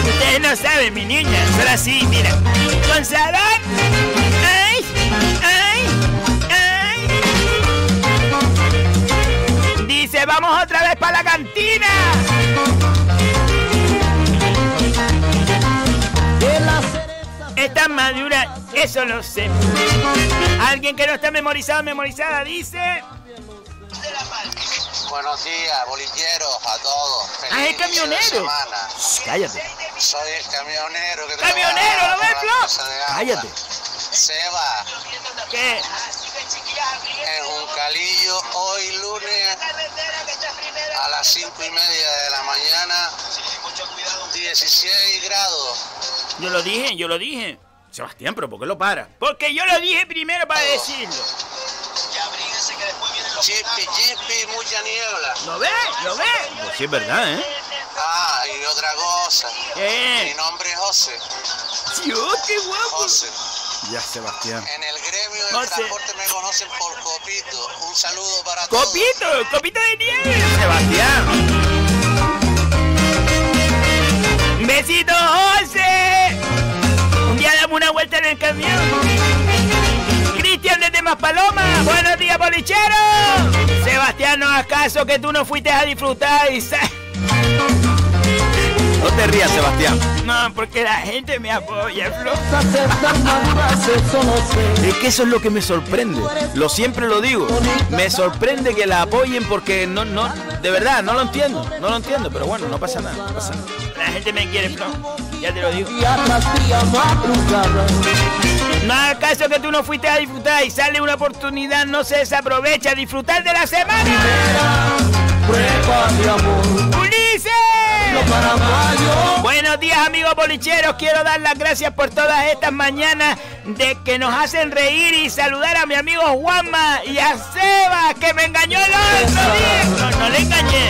Ustedes no saben, mi niña. Solo así, mira. Con sabor. ¡Ay! ¡Ay! ¡Ay! Dice, vamos otra vez para la cantina. Está madura, eso lo sé. Alguien que no está memorizado, memorizada, dice. Buenos días, bolilleros, a todos. Feliz Ah, es camionero. Cállate. Soy el camionero que ¡Camionero, lo ves, Flo? Cállate. Seba, ¿Qué? en Juncalillo, hoy lunes a las 5 y media de la mañana, 16 grados. Yo lo dije, yo lo dije. Sebastián, pero ¿por qué lo para? Porque yo lo dije primero para decirlo. Chipi, chipi, mucha niebla. ¿Lo ves? ¿Lo ves? Pues sí es verdad, ¿eh? Ah, y otra cosa. Mi nombre es José. Dios, qué guapo. José. Ya, Sebastián. En el gremio del José. transporte me conocen por Copito. Un saludo para todos. Copito, copito de nieve. Sebastián. Un besito, José. Un día damos una vuelta en el camión. Cristian desde Maspaloma. Buenos días, bolichero. Sebastián, no hagas caso que tú no fuiste a disfrutar y sa- No te rías, Sebastián. No, porque la gente me apoya, Flo. Es que eso es lo que me sorprende. Lo siempre lo digo. Me sorprende que la apoyen porque no, no, de verdad, no lo entiendo. No lo entiendo, pero bueno, no pasa nada. no pasa nada. La gente me quiere, Flo. Ya te lo digo. No hagas caso que tú no fuiste a disfrutar y sale una oportunidad, no se desaprovecha. Disfrutar de la semana. ¡Ulises! Buenos días amigos bolicheros, quiero dar las gracias por todas estas mañanas de que nos hacen reír y saludar a mi amigo Juanma y a Seba que me engañó el otro día. No, no le engañé.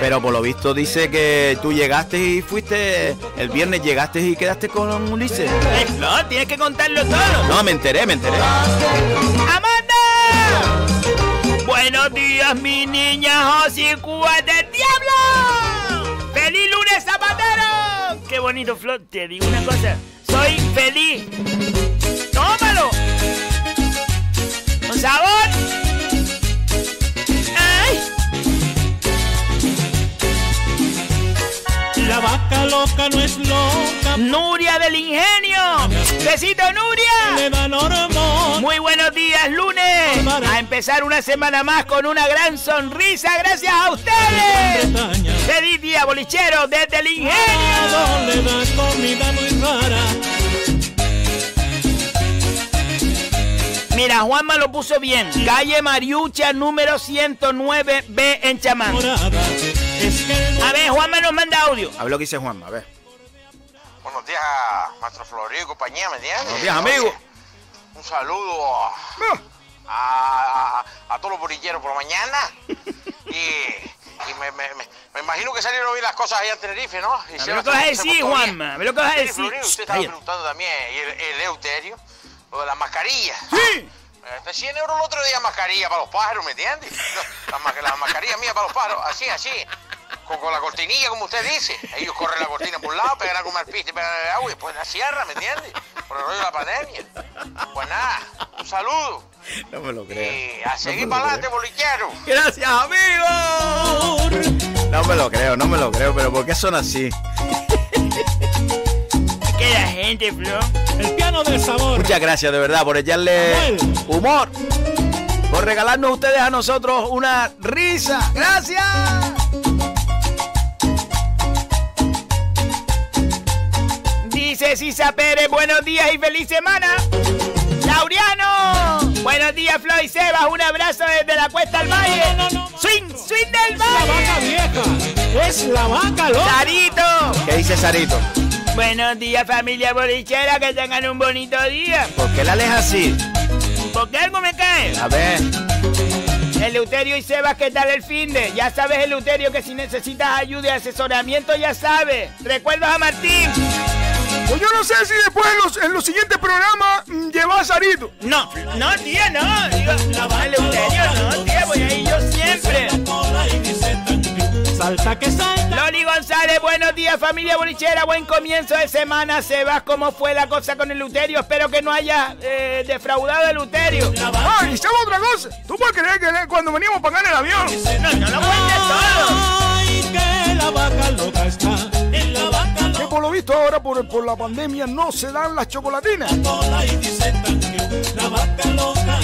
Pero por lo visto dice que tú llegaste y fuiste, el viernes llegaste y quedaste con Ulises. Eh, No, tienes que contarlo todo. No, me enteré, me enteré. ¡Amanda! Buenos días, mi niña Josicúa del Diablo. ¡Feliz lunes, zapatero! ¡Qué bonito, Flor! Te digo una cosa. Soy feliz. ¡Tómalo! ¿Con sabor? ¡Ay! La vaca loca no es loca. ¡Nuria del Ingenio! Besito, Nuria. Muy buenos días, lunes. A empezar una semana más con una gran sonrisa gracias a ustedes. Feliz día, bolichero, desde el ingenio. Mira, Juanma lo puso bien. Calle Mariucha, número 109B en Chamán. A ver, Juanma nos manda audio. A ver lo que dice Juanma, a ver. Buenos días, maestro Florio y compañía, ¿me entiendes? Buenos días, amigo. Un saludo a, a, a todos los borilleros por la mañana. y, y me, me, me, me imagino que salieron bien las cosas allá en Tenerife, ¿no? Y Seba lo que vas a decir. Juanma. Ver lo que vas a decir. Florio, usted estaba preguntando también, y el, el Euterio, lo de las mascarillas. Sí. Este 100 euros el otro día mascarilla para los pájaros, ¿me entiendes? Las, las mascarillas mías para los pájaros, así, así. Con, con la cortinilla, como usted dice. Ellos corren la cortina por un lado, pegan a comer pista y pegan el agua y después la cierran, ¿me entiendes? Por el rollo de la pandemia. Pues nada, un saludo. No me lo creo. Y a seguir para adelante, bolichero. Gracias, amigo. No me lo creo, no me lo creo, pero ¿por qué son así? Que la gente, Flo. El piano del sabor. Muchas gracias, de verdad, por echarle humor. Por regalarnos ustedes a nosotros una risa. Gracias. Dice Sisa Pérez, buenos días y feliz semana. Laureano, buenos días, Flo y Sebas. Un abrazo desde la Cuesta al Valle. Swing, swing del La vaca vieja. Es la vaca loca. Sarito. ¿Qué dice Sarito? Buenos días, familia bolichera. Que tengan un bonito día. ¿Por qué la aleja así? ¿Por qué algo me cae? A ver. Eleuterio y Sebas, ¿qué tal el fin de? Ya sabes, Eleuterio, que si necesitas ayuda y asesoramiento, ya sabes. Recuerdos a Martín. Pues yo no sé si después en los, en los siguientes programas mm, lleva a Sarito. No, no, tía, no. Digo, Eleuterio, no, tía, voy ahí yo siempre. Salta que salta. Loli González, buenos días familia bolichera, buen comienzo de semana. Sebas, ¿cómo fue la cosa con el Luterio? Espero que no haya eh, defraudado el Luterio. Ah, y otra cosa. ¿Tú puedes creer que cuando veníamos para acá en el avión? No, no lo cuentes todo. Ay, que la vaca loca está. Por lo visto ahora por, por la pandemia no se dan las chocolatinas.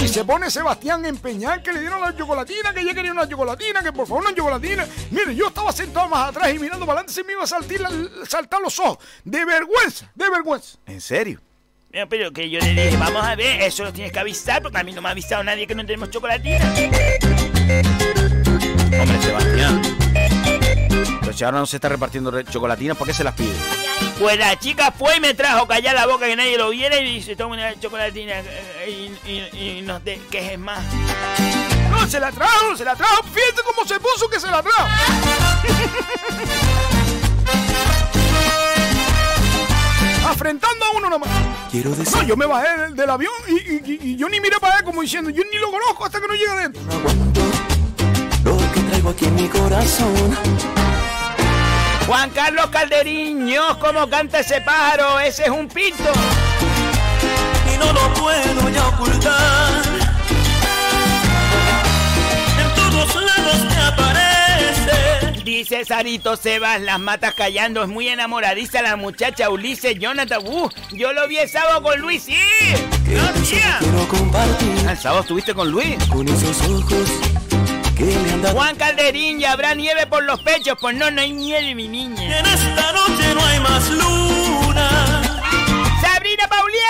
y se pone Sebastián a empeñar que le dieron la chocolatina, que ella quería una chocolatina, que por favor una chocolatina. Mire, yo estaba sentado más atrás y mirando para adelante se me iba a saltar, la- saltar los ojos. De vergüenza, de vergüenza. ¿En serio? Pero, pero que yo le dije, vamos a ver, eso lo tienes que avisar, porque a mí no me ha avisado nadie que no tenemos chocolatina. Si ahora no se está repartiendo re- chocolatinas, ¿por qué se las pide? Pues la chica fue y me trajo callar la boca que nadie lo viera y dice, toma una chocolatina eh, y, y, y no te quejes más. No, se la trajo, se la trajo. Fíjate cómo se puso que se la trajo. Afrentando a uno nomás. Quiero decir No, yo me bajé del, del avión y, y- y- y yo ni miré para allá como diciendo, yo ni lo conozco hasta que no llegue adentro. lo que traigo aquí en mi corazón. Juan Carlos Calderiños, ¿cómo canta ese pájaro? Ese es un pinto. Y no lo puedo ya ocultar. En todos lados me aparece. Dice Sarito Sebas, las matas callando, es muy enamoradiza la muchacha Ulises Jonathan. Uh, yo lo vi el sábado con Luis, sí. Quiero compartir Ah, ¿El sábado estuviste con Luis? con esos ojos Juan Calderín, ¿ya habrá nieve por los pechos? Pues no, no hay nieve, mi niña. En esta noche no hay más luna. Sabrina Paulier.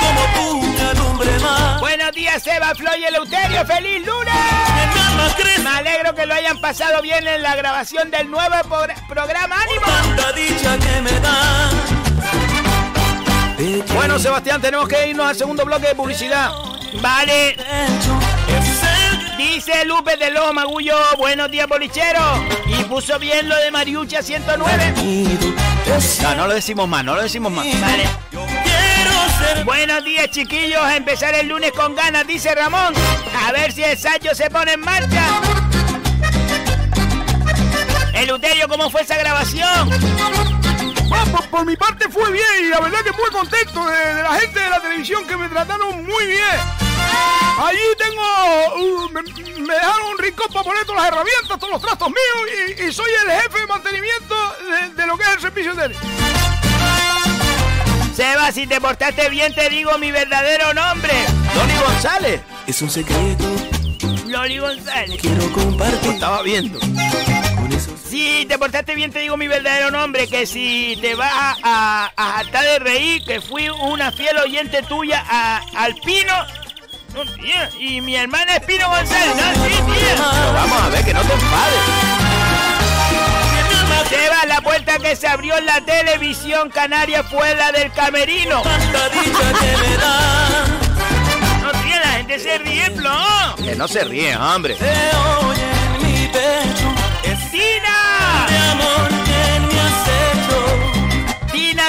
Como tú me alumbre más. Buenos días, Seba, Flo y Eleuterio. ¡Feliz crece Me alegro que lo hayan pasado bien en la grabación del nuevo programa. ¡Ánimo! tanta dicha que me da. Bueno, Sebastián, tenemos que irnos al segundo bloque de publicidad. Vale. Dice Lupe de Lojo Magullo, buenos días, bolichero. Y puso bien lo de Mariucha 109. nido. Es No, no lo decimos más, no lo decimos más. Vale. Buenos días, chiquillos. A empezar el lunes con ganas, dice Ramón. A ver si el Sancho se pone en marcha. Eluterio, ¿cómo fue esa grabación? Ah, por, por mi parte fue bien y la verdad que muy contento de, de la gente de la televisión que me trataron muy bien. Allí tengo, uh, me, me dejaron un rincón para poner todas las herramientas, todos los trastos míos y, y soy el jefe de mantenimiento de, de lo que es el servicio de tele. Ah, si te portaste bien te digo mi verdadero nombre. Loli González. Es un secreto, Loli González. quiero compartir. Estaba viendo. Si te portaste bien te digo mi verdadero nombre, que si te vas a, a, de reír, que fui una fiel oyente tuya a, al Pino. No, tía, y mi hermana es Pino González, no, sí, tía. Pero vamos a ver, que no te enfades. Seba, la puerta que se abrió en la televisión canaria fue la del camerino. No, tía, la gente se ríe, plo. Que no se ríe, hombre. Te oye en mi pecho. Es ¡Tina!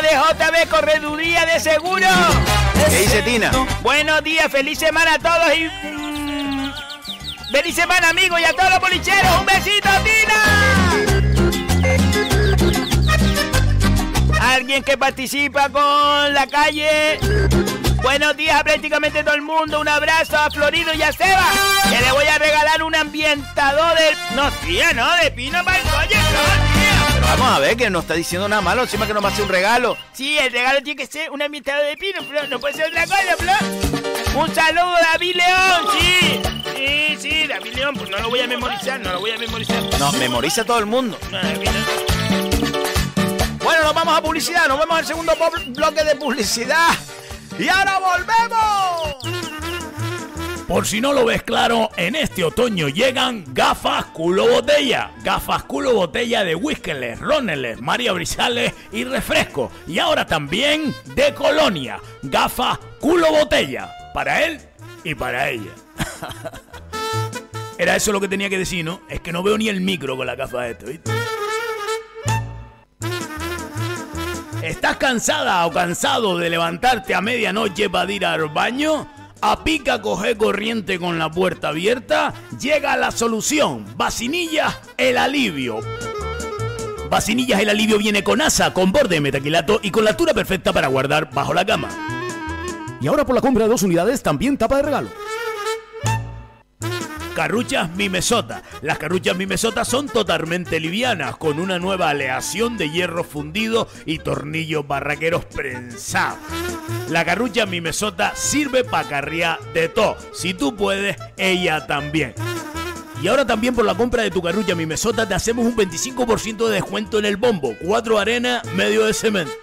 Tina de JB Correduría de Seguro. ¿Qué dice Tina? Buenos días, feliz semana a todos y. mm, feliz semana, amigos, y a todos los bolicheros. ¡Un besito, Tina! Alguien que participa con la calle. Buenos días a prácticamente todo el mundo. Un abrazo a Florido y a Seba. Que le voy a regalar un ambientador del. No, tía, no, de pino para el coche, no, vamos a ver, que no está diciendo nada malo. Encima que nos va a hacer un regalo. Sí, el regalo tiene que ser un ambientador de pino, Flo. No puede ser otra cosa, Flo. Un saludo, David León, sí. Sí, sí, David León, pues no lo voy a memorizar, no lo voy a memorizar. No, memoriza todo el mundo. No. Bueno, nos vamos a publicidad. Nos vemos al segundo bloque de publicidad. Y ahora volvemos. Por si no lo ves claro, en este otoño llegan gafas culo botella. Gafas culo botella de Whiskeles, Roneles, María Brizales y refresco. Y ahora también de Colonia. Gafas culo botella. Para él y para ella. Era eso lo que tenía que decir, ¿no? Es que no veo ni el micro con la gafa de esto, ¿viste? ¿Estás cansada o cansado de levantarte a medianoche para ir al baño? A pica coger corriente con la puerta abierta, llega la solución. Vacinillas, el alivio. Vacinillas, el alivio viene con asa, con borde de metaquilato y con la altura perfecta para guardar bajo la cama. Y ahora por la compra de dos unidades también tapa de regalo. Carruchas Mimesota. Las carruchas Mimesota son totalmente livianas, con una nueva aleación de hierro fundido y tornillos barraqueros prensados. La carrucha Mimesota sirve para carriar de todo. Si tú puedes, ella también. Y ahora también por la compra de tu carrucha Mimesota te hacemos un 25% de descuento en el bombo. Cuatro arenas, medio de cemento.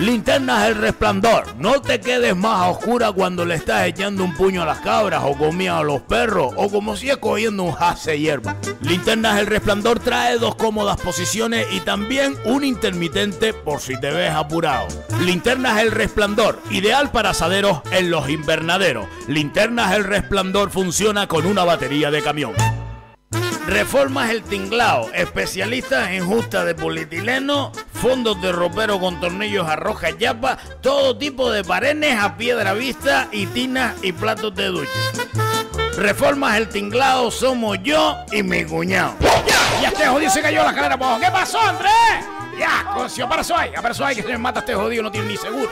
Linternas El Resplandor. No te quedes más a oscura cuando le estás echando un puño a las cabras o comida a los perros o como si es cogiendo un jase hierba. Linternas El Resplandor trae dos cómodas posiciones y también un intermitente por si te ves apurado. Linternas El Resplandor, ideal para asaderos en los invernaderos. Linternas El Resplandor funciona con una batería de camión. Reformas El Tinglao, especialistas en justa de polietileno, fondos de ropero con tornillos a roja yapa, todo tipo de parenes a piedra vista y tinas y platos de ducha. Reformas El Tinglao somos yo y mi cuñado. ¡Ya! ¡Ya este jodido se cayó la cadera abajo! ¿Qué pasó, Andrés? ¡Ya! Cocio, para eso hay, para eso hay que se me mata este jodido, no tiene ni seguro.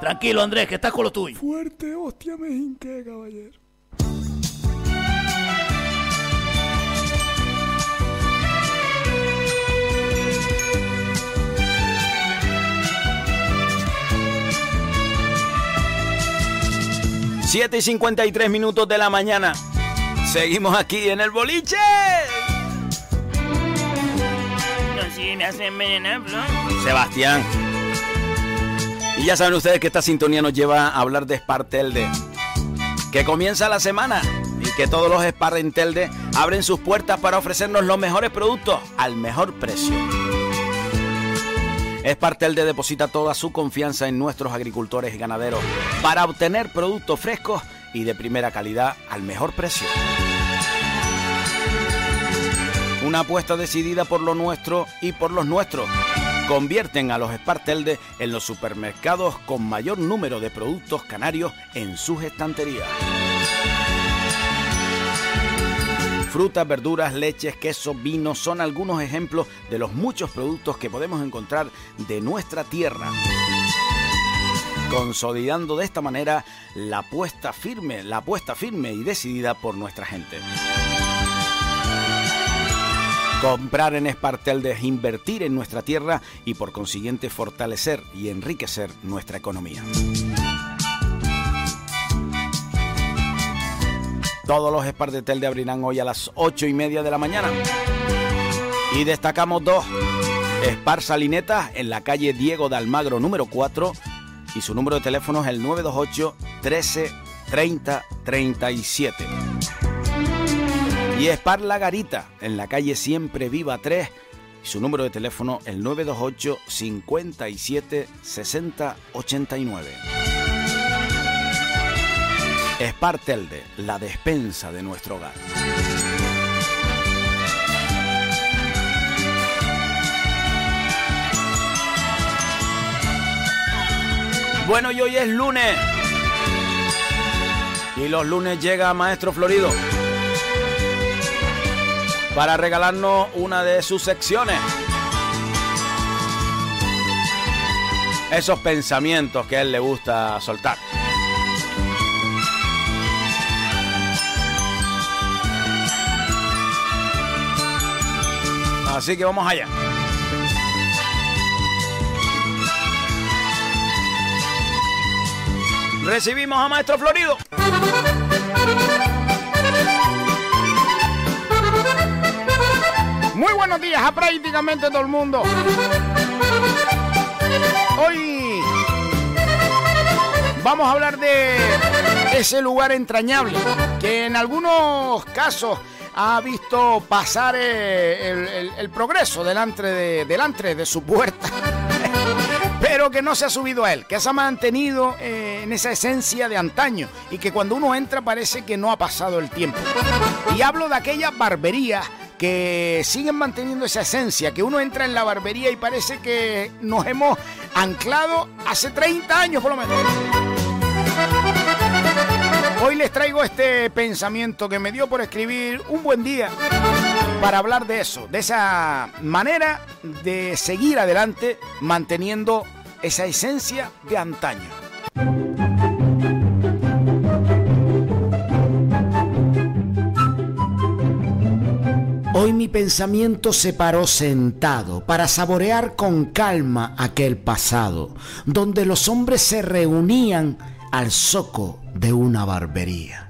Tranquilo Andrés, que estás con lo tuyo. Fuerte, hostia, me hinqué, caballero. Siete y 53 minutos de la mañana. Seguimos aquí en el boliche. Sebastián. Y ya saben ustedes que esta sintonía nos lleva a hablar de Spartelde. Que comienza la semana y que todos los Spartelde abren sus puertas para ofrecernos los mejores productos al mejor precio. Spartelde deposita toda su confianza en nuestros agricultores y ganaderos para obtener productos frescos y de primera calidad al mejor precio. Una apuesta decidida por lo nuestro y por los nuestros. Convierten a los Spartelde en los supermercados con mayor número de productos canarios en sus estanterías. Frutas, verduras, leches, queso, vino son algunos ejemplos de los muchos productos que podemos encontrar de nuestra tierra. Consolidando de esta manera la apuesta firme, la apuesta firme y decidida por nuestra gente. Comprar en Espartelde es invertir en nuestra tierra y por consiguiente fortalecer y enriquecer nuestra economía. Todos los Espartelde abrirán hoy a las 8 y media de la mañana. Y destacamos dos. Spar Salinetas en la calle Diego de Almagro número 4 y su número de teléfono es el 928 13 30 37. Y Spar La Garita en la calle Siempre Viva 3 y su número de teléfono el 928 57 60 89. Spar Telde, la despensa de nuestro hogar. Bueno, y hoy es lunes. Y los lunes llega Maestro Florido para regalarnos una de sus secciones. Esos pensamientos que a él le gusta soltar. Así que vamos allá. Recibimos a Maestro Florido. Muy buenos días a prácticamente todo el mundo. Hoy vamos a hablar de ese lugar entrañable que en algunos casos ha visto pasar eh, el, progreso delante de, delante de su puerta. pero que no se ha subido a él, que se ha mantenido eh, en esa esencia de antaño y que cuando uno entra parece que no ha pasado el tiempo. Y hablo de aquellas barberías que siguen manteniendo esa esencia, que uno entra en la barbería y parece que nos hemos anclado hace 30 años por lo menos. Hoy les traigo este pensamiento que me dio por escribir un buen día para hablar de eso, de esa manera de seguir adelante manteniendo esa esencia de antaño. Hoy mi pensamiento se paró sentado para saborear con calma aquel pasado, donde los hombres se reunían al zoco de una barbería.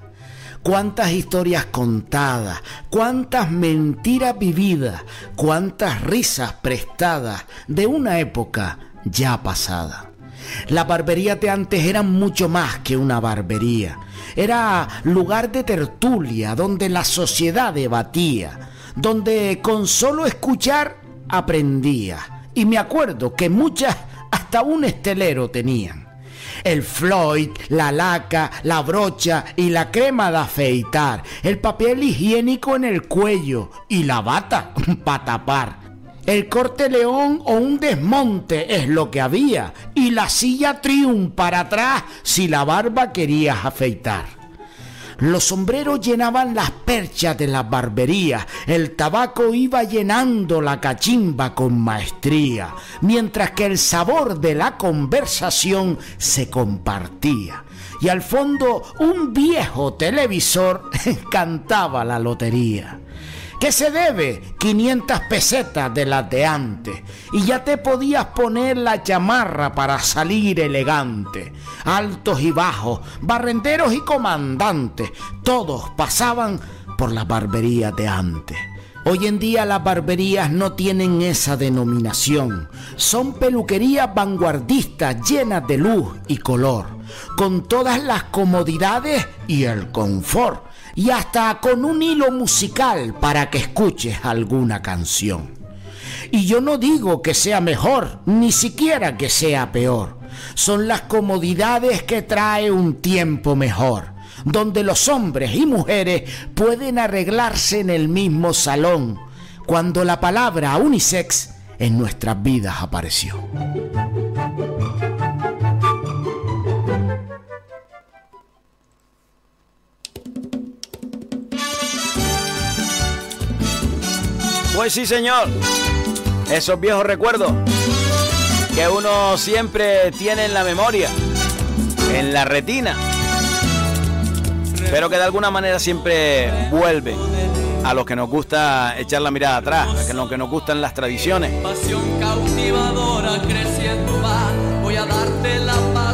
Cuántas historias contadas, cuántas mentiras vividas, cuántas risas prestadas de una época ya pasada. Las barberías de antes eran mucho más que una barbería. Era lugar de tertulia donde la sociedad debatía, donde con solo escuchar aprendía. Y me acuerdo que muchas hasta un estelero tenían. El Floyd, la laca, la brocha y la crema de afeitar, el papel higiénico en el cuello y la bata para tapar. El corte león o un desmonte es lo que había y la silla triun para atrás si la barba querías afeitar. Los sombreros llenaban las perchas de las barberías, el tabaco iba llenando la cachimba con maestría, mientras que el sabor de la conversación se compartía. Y al fondo un viejo televisor cantaba la lotería. ¿Qué se debe? 500 pesetas de las de antes. Y ya te podías poner la chamarra para salir elegante. Altos y bajos, barrenderos y comandantes, todos pasaban por las barberías de antes. Hoy en día las barberías no tienen esa denominación. Son peluquerías vanguardistas llenas de luz y color, con todas las comodidades y el confort, y hasta con un hilo musical para que escuches alguna canción. Y yo no digo que sea mejor, ni siquiera que sea peor. Son las comodidades que trae un tiempo mejor, donde los hombres y mujeres pueden arreglarse en el mismo salón, cuando la palabra unisex en nuestras vidas apareció. Pues sí, señor. Esos viejos recuerdos que uno siempre tiene en la memoria, en la retina, pero que de alguna manera siempre vuelve a los que nos gusta echar la mirada atrás, a los que nos gustan las tradiciones.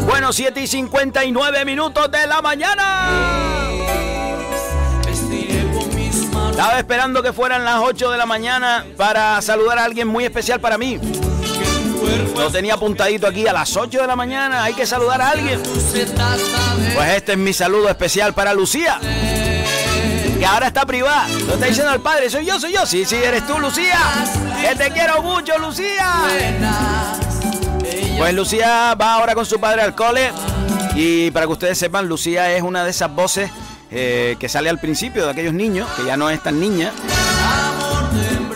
Bueno, 7 y 59 minutos de la mañana. Estaba esperando que fueran las 8 de la mañana para saludar a alguien muy especial para mí. Lo tenía apuntadito aquí a las 8 de la mañana. Hay que saludar a alguien. Pues este es mi saludo especial para Lucía. Que ahora está privada. Lo está diciendo el padre. Soy yo, soy yo. Sí, sí, eres tú, Lucía. Que te quiero mucho, Lucía. Pues Lucía va ahora con su padre al cole. Y para que ustedes sepan, Lucía es una de esas voces eh, que sale al principio de aquellos niños, que ya no es tan niña.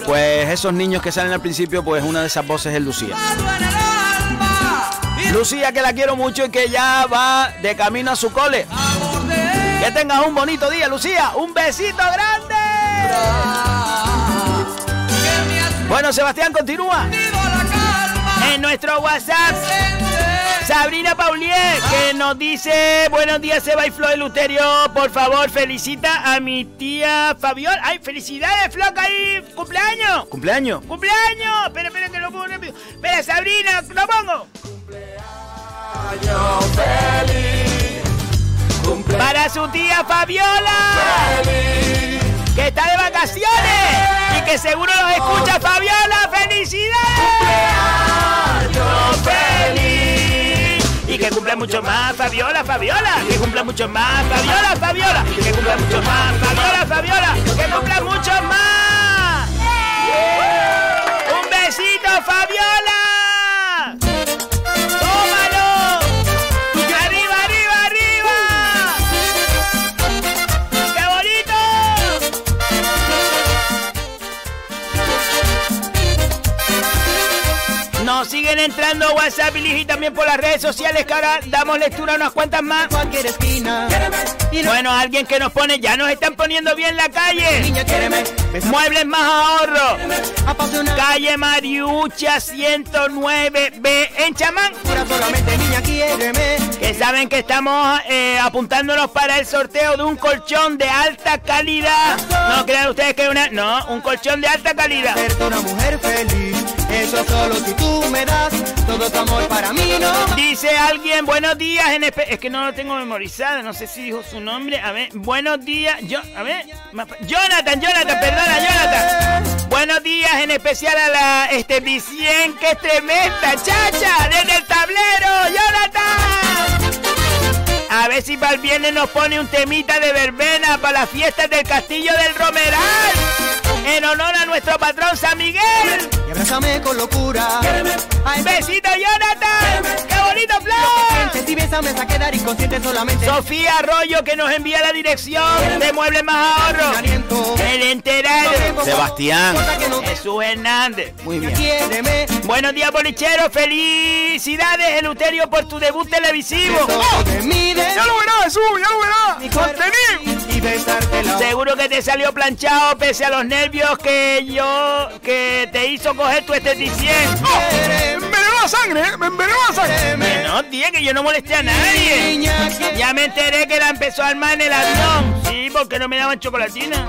Pues esos niños que salen al principio, pues una de esas voces es Lucía. Lucía, que la quiero mucho y que ya va de camino a su cole. Que tengas un bonito día, Lucía. Un besito grande. Bueno, Sebastián, continúa. En nuestro WhatsApp, Sabrina Paulier, que nos dice, buenos días, Seba y Flo de Luterio, por favor, felicita a mi tía Fabiola. ¡Ay, felicidades, Flo, que hay cumpleaños! Cumpleaños. ¡Cumpleaños! Espera, espera, que lo pongo rápido. Espera, Sabrina, lo pongo. Para su tía Fabiola, que está de vacaciones y que seguro los escucha Fabiola. ¡Felicidades! feliz! Y que cumpla mucho más, Fabiola, Fabiola. Que cumpla mucho más, Fabiola, Fabiola. Que cumpla mucho más, Fabiola, Fabiola. Que cumpla mucho más. ¡Un besito, Fabiola! Nos siguen entrando WhatsApp y también por las redes sociales que ahora damos lectura a unas cuantas más. Cualquier esquina. Bueno, alguien que nos pone, ya nos están poniendo bien la calle. Muebles más ahorro. Calle Mariucha 109B en Chamán. Que saben que estamos eh, apuntándonos para el sorteo de un colchón de alta calidad. No crean ustedes que es una. No, un colchón de alta calidad. Serte una mujer feliz. Eso solo si tú me das todo tu amor para mí, no. Dice alguien, buenos días en Es que no lo tengo memorizado, no sé si dijo su nombre. A ver, buenos días. Yo, a ver, Jonathan, Jonathan, perdona, Jonathan. Buenos días en especial a la este Vicien, que es tremenda, chacha, desde el tablero, Jonathan. A ver si para el viernes nos pone un temita de verbena para las fiestas del Castillo del Romeral. En honor a nuestro patrón San Miguel. Y abrázame con locura. Ay, Besito, Jonathan. ¡Qué bonito plan! Si bésame a quedar inconsciente solamente. Sofía Arroyo que nos envía la dirección de Muebles Más Ahorro. El enterado. Sebastián. Jesús Hernández. Muy bien. Buenos días, bolicheros. Felicidades, Eleuterio, por tu debut televisivo. ¡Oh! Ya lo verás, Jesús, ya lo verás. Contenido. Seguro que te salió planchado pese a los nervios que yo que te hizo coger tu esteticien. Me envenenó la sangre. Me envenenó la sangre. Que no, tía, que yo no molesté a nadie. Ya me enteré que la empezó a armar en el avión. Sí, porque no me daban chocolatina.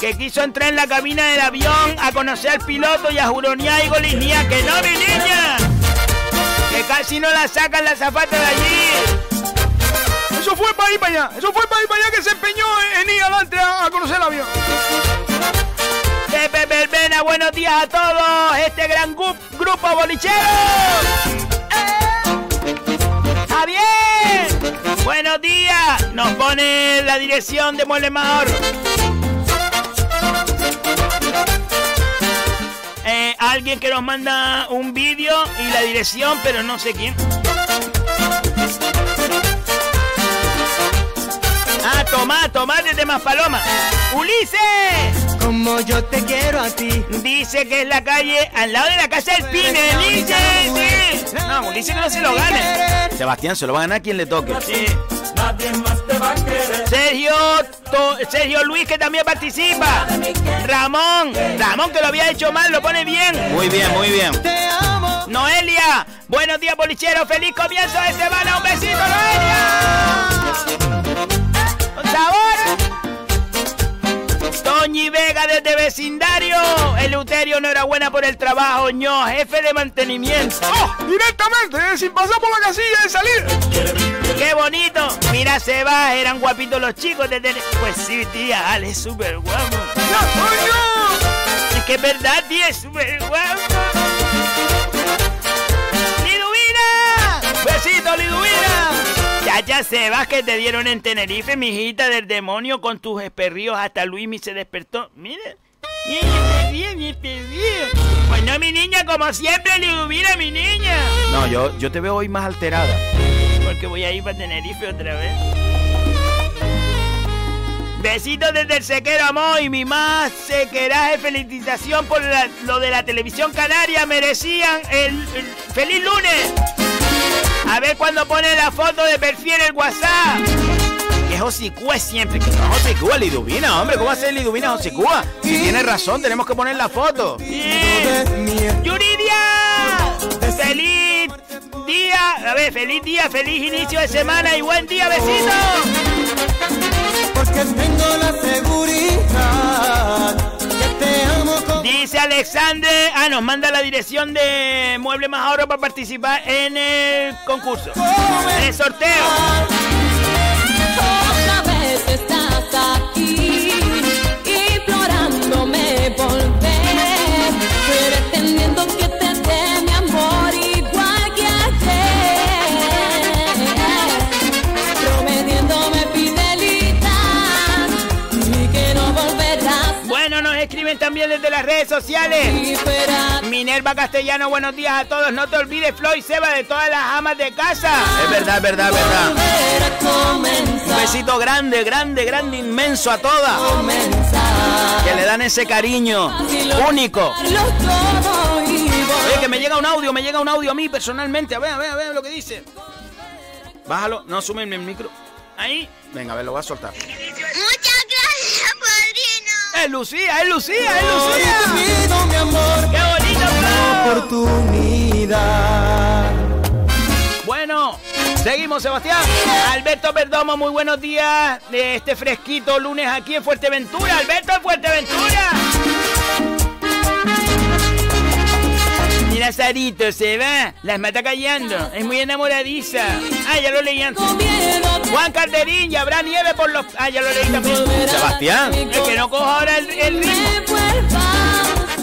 Que quiso entrar en la cabina del avión a conocer al piloto y a juronear y golinía. Que no, mi niña. Que casi no la sacan la zafata de allí. Eso fue para ir para allá. Eso fue para ir para allá que se empeñó en, en ir adelante a, a conocer el avión. Pepe Verbena, buenos días a todos. Este gran gu- grupo bolichero. Javier, buenos días. Nos pone la dirección de Mueble. Eh, alguien que nos manda un vídeo y la dirección, pero no sé quién. Ah, Tomás, Tomás desde Maspaloma. ¡Ulises! Como yo te quiero a ti. Dice que es la calle al lado de la casa del Pine. Ulises, sí. No, Ulises no se lo gane. Sebastián, se lo va a ganar quien le toque. Sí. Sergio, To- Sergio Luis que también participa. Ramón, Ramón que lo había hecho mal, lo pone bien. Muy bien, muy bien. Te amo. Noelia, buenos días bolichero, feliz comienzo de semana, un besito Noelia. Con sabor. Toñi Vega desde vecindario. Eleuterio, enhorabuena por el trabajo, ño, jefe de mantenimiento. ¡Oh! Directamente, eh, sin pasar por la casilla de salir. ¡Qué bonito! Mira, Seba, eran guapitos los chicos desde... Pues sí, tía, Ale es súper guapo. ¡Ya! Es que es verdad, tía, es súper guapo. ¡Liduvina! ¡Besito, Liduvina! Ya, Sebas, que te dieron en Tenerife, mijita del demonio, con tus esperríos. Hasta Luismi se despertó. Mira. Pues no, mi niña, como siempre, Liduvina, mi niña. No, yo, yo te veo hoy más alterada. Porque voy a ir para Tenerife otra vez. Besitos desde el sequero, amor. Y mi más sequeraje felicitación por la- lo de la televisión canaria. Merecían el, el feliz lunes. A ver cuando pone la foto de perfil en el WhatsApp. Que es Hosicúa siempre. Que no, Josicúa, Liduvina, hombre, ¿cómo va a ser Liduvina Josicúa? Si tienes razón, tenemos que poner la foto. ¡Yuridia! ¡Feliz día! A ver, feliz día, feliz inicio de semana y buen día, besitos. Porque tengo la seguridad Dice Alexander, ah, nos manda la dirección de Mueble Más Ahorro para participar en el concurso, el sorteo. También desde las redes sociales. Minerva Castellano, buenos días a todos. No te olvides, Floyd Seba, de todas las amas de casa. Es verdad, es verdad, es verdad. Un besito grande, grande, grande, inmenso a todas. Que le dan ese cariño único. Oye, que me llega un audio, me llega un audio a mí personalmente. A ver, a ver, a ver lo que dice. Bájalo, no sumen el micro. Ahí. Venga, a ver, lo voy a soltar. Es Lucía, es Lucía, es Lucía. pido, mi amor, ¡Qué bonito, oportunidad. Bueno, seguimos, Sebastián. Alberto Perdomo, muy buenos días. De este fresquito lunes aquí en Fuerteventura. Alberto, en Fuerteventura. Mira, Sarito, se va. Las mata callando. Es muy enamoradiza. Ah, ya lo leí antes. Juan Calderín, y habrá nieve por los. Ah, ya lo leí también. Sebastián. Es que no cojo ahora el, el ritmo.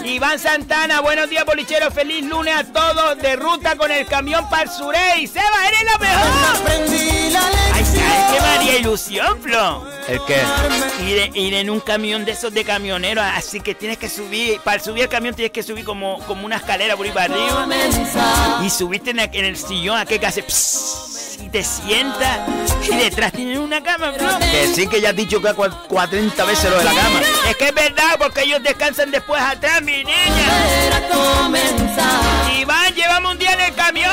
Iván Santana, buenos días, bolicheros. Feliz lunes a todos. De ruta con el camión para el Surey. Seba, eres la mejor. ¿Sabes qué me haría ilusión, Flo? ¿El qué? Ir, ir en un camión de esos de camioneros, así que tienes que subir, para subir el camión tienes que subir como, como una escalera por ahí para arriba. Y subiste en, el sillón, aquel que hace pss, y te sientas, y detrás tienen una cama, Flo. Que sí que ya has dicho que cua- 40 veces lo de la cama. Es que es verdad, porque ellos descansan después atrás, mi niña. Comenzar, Iván, llevamos un día en el camión.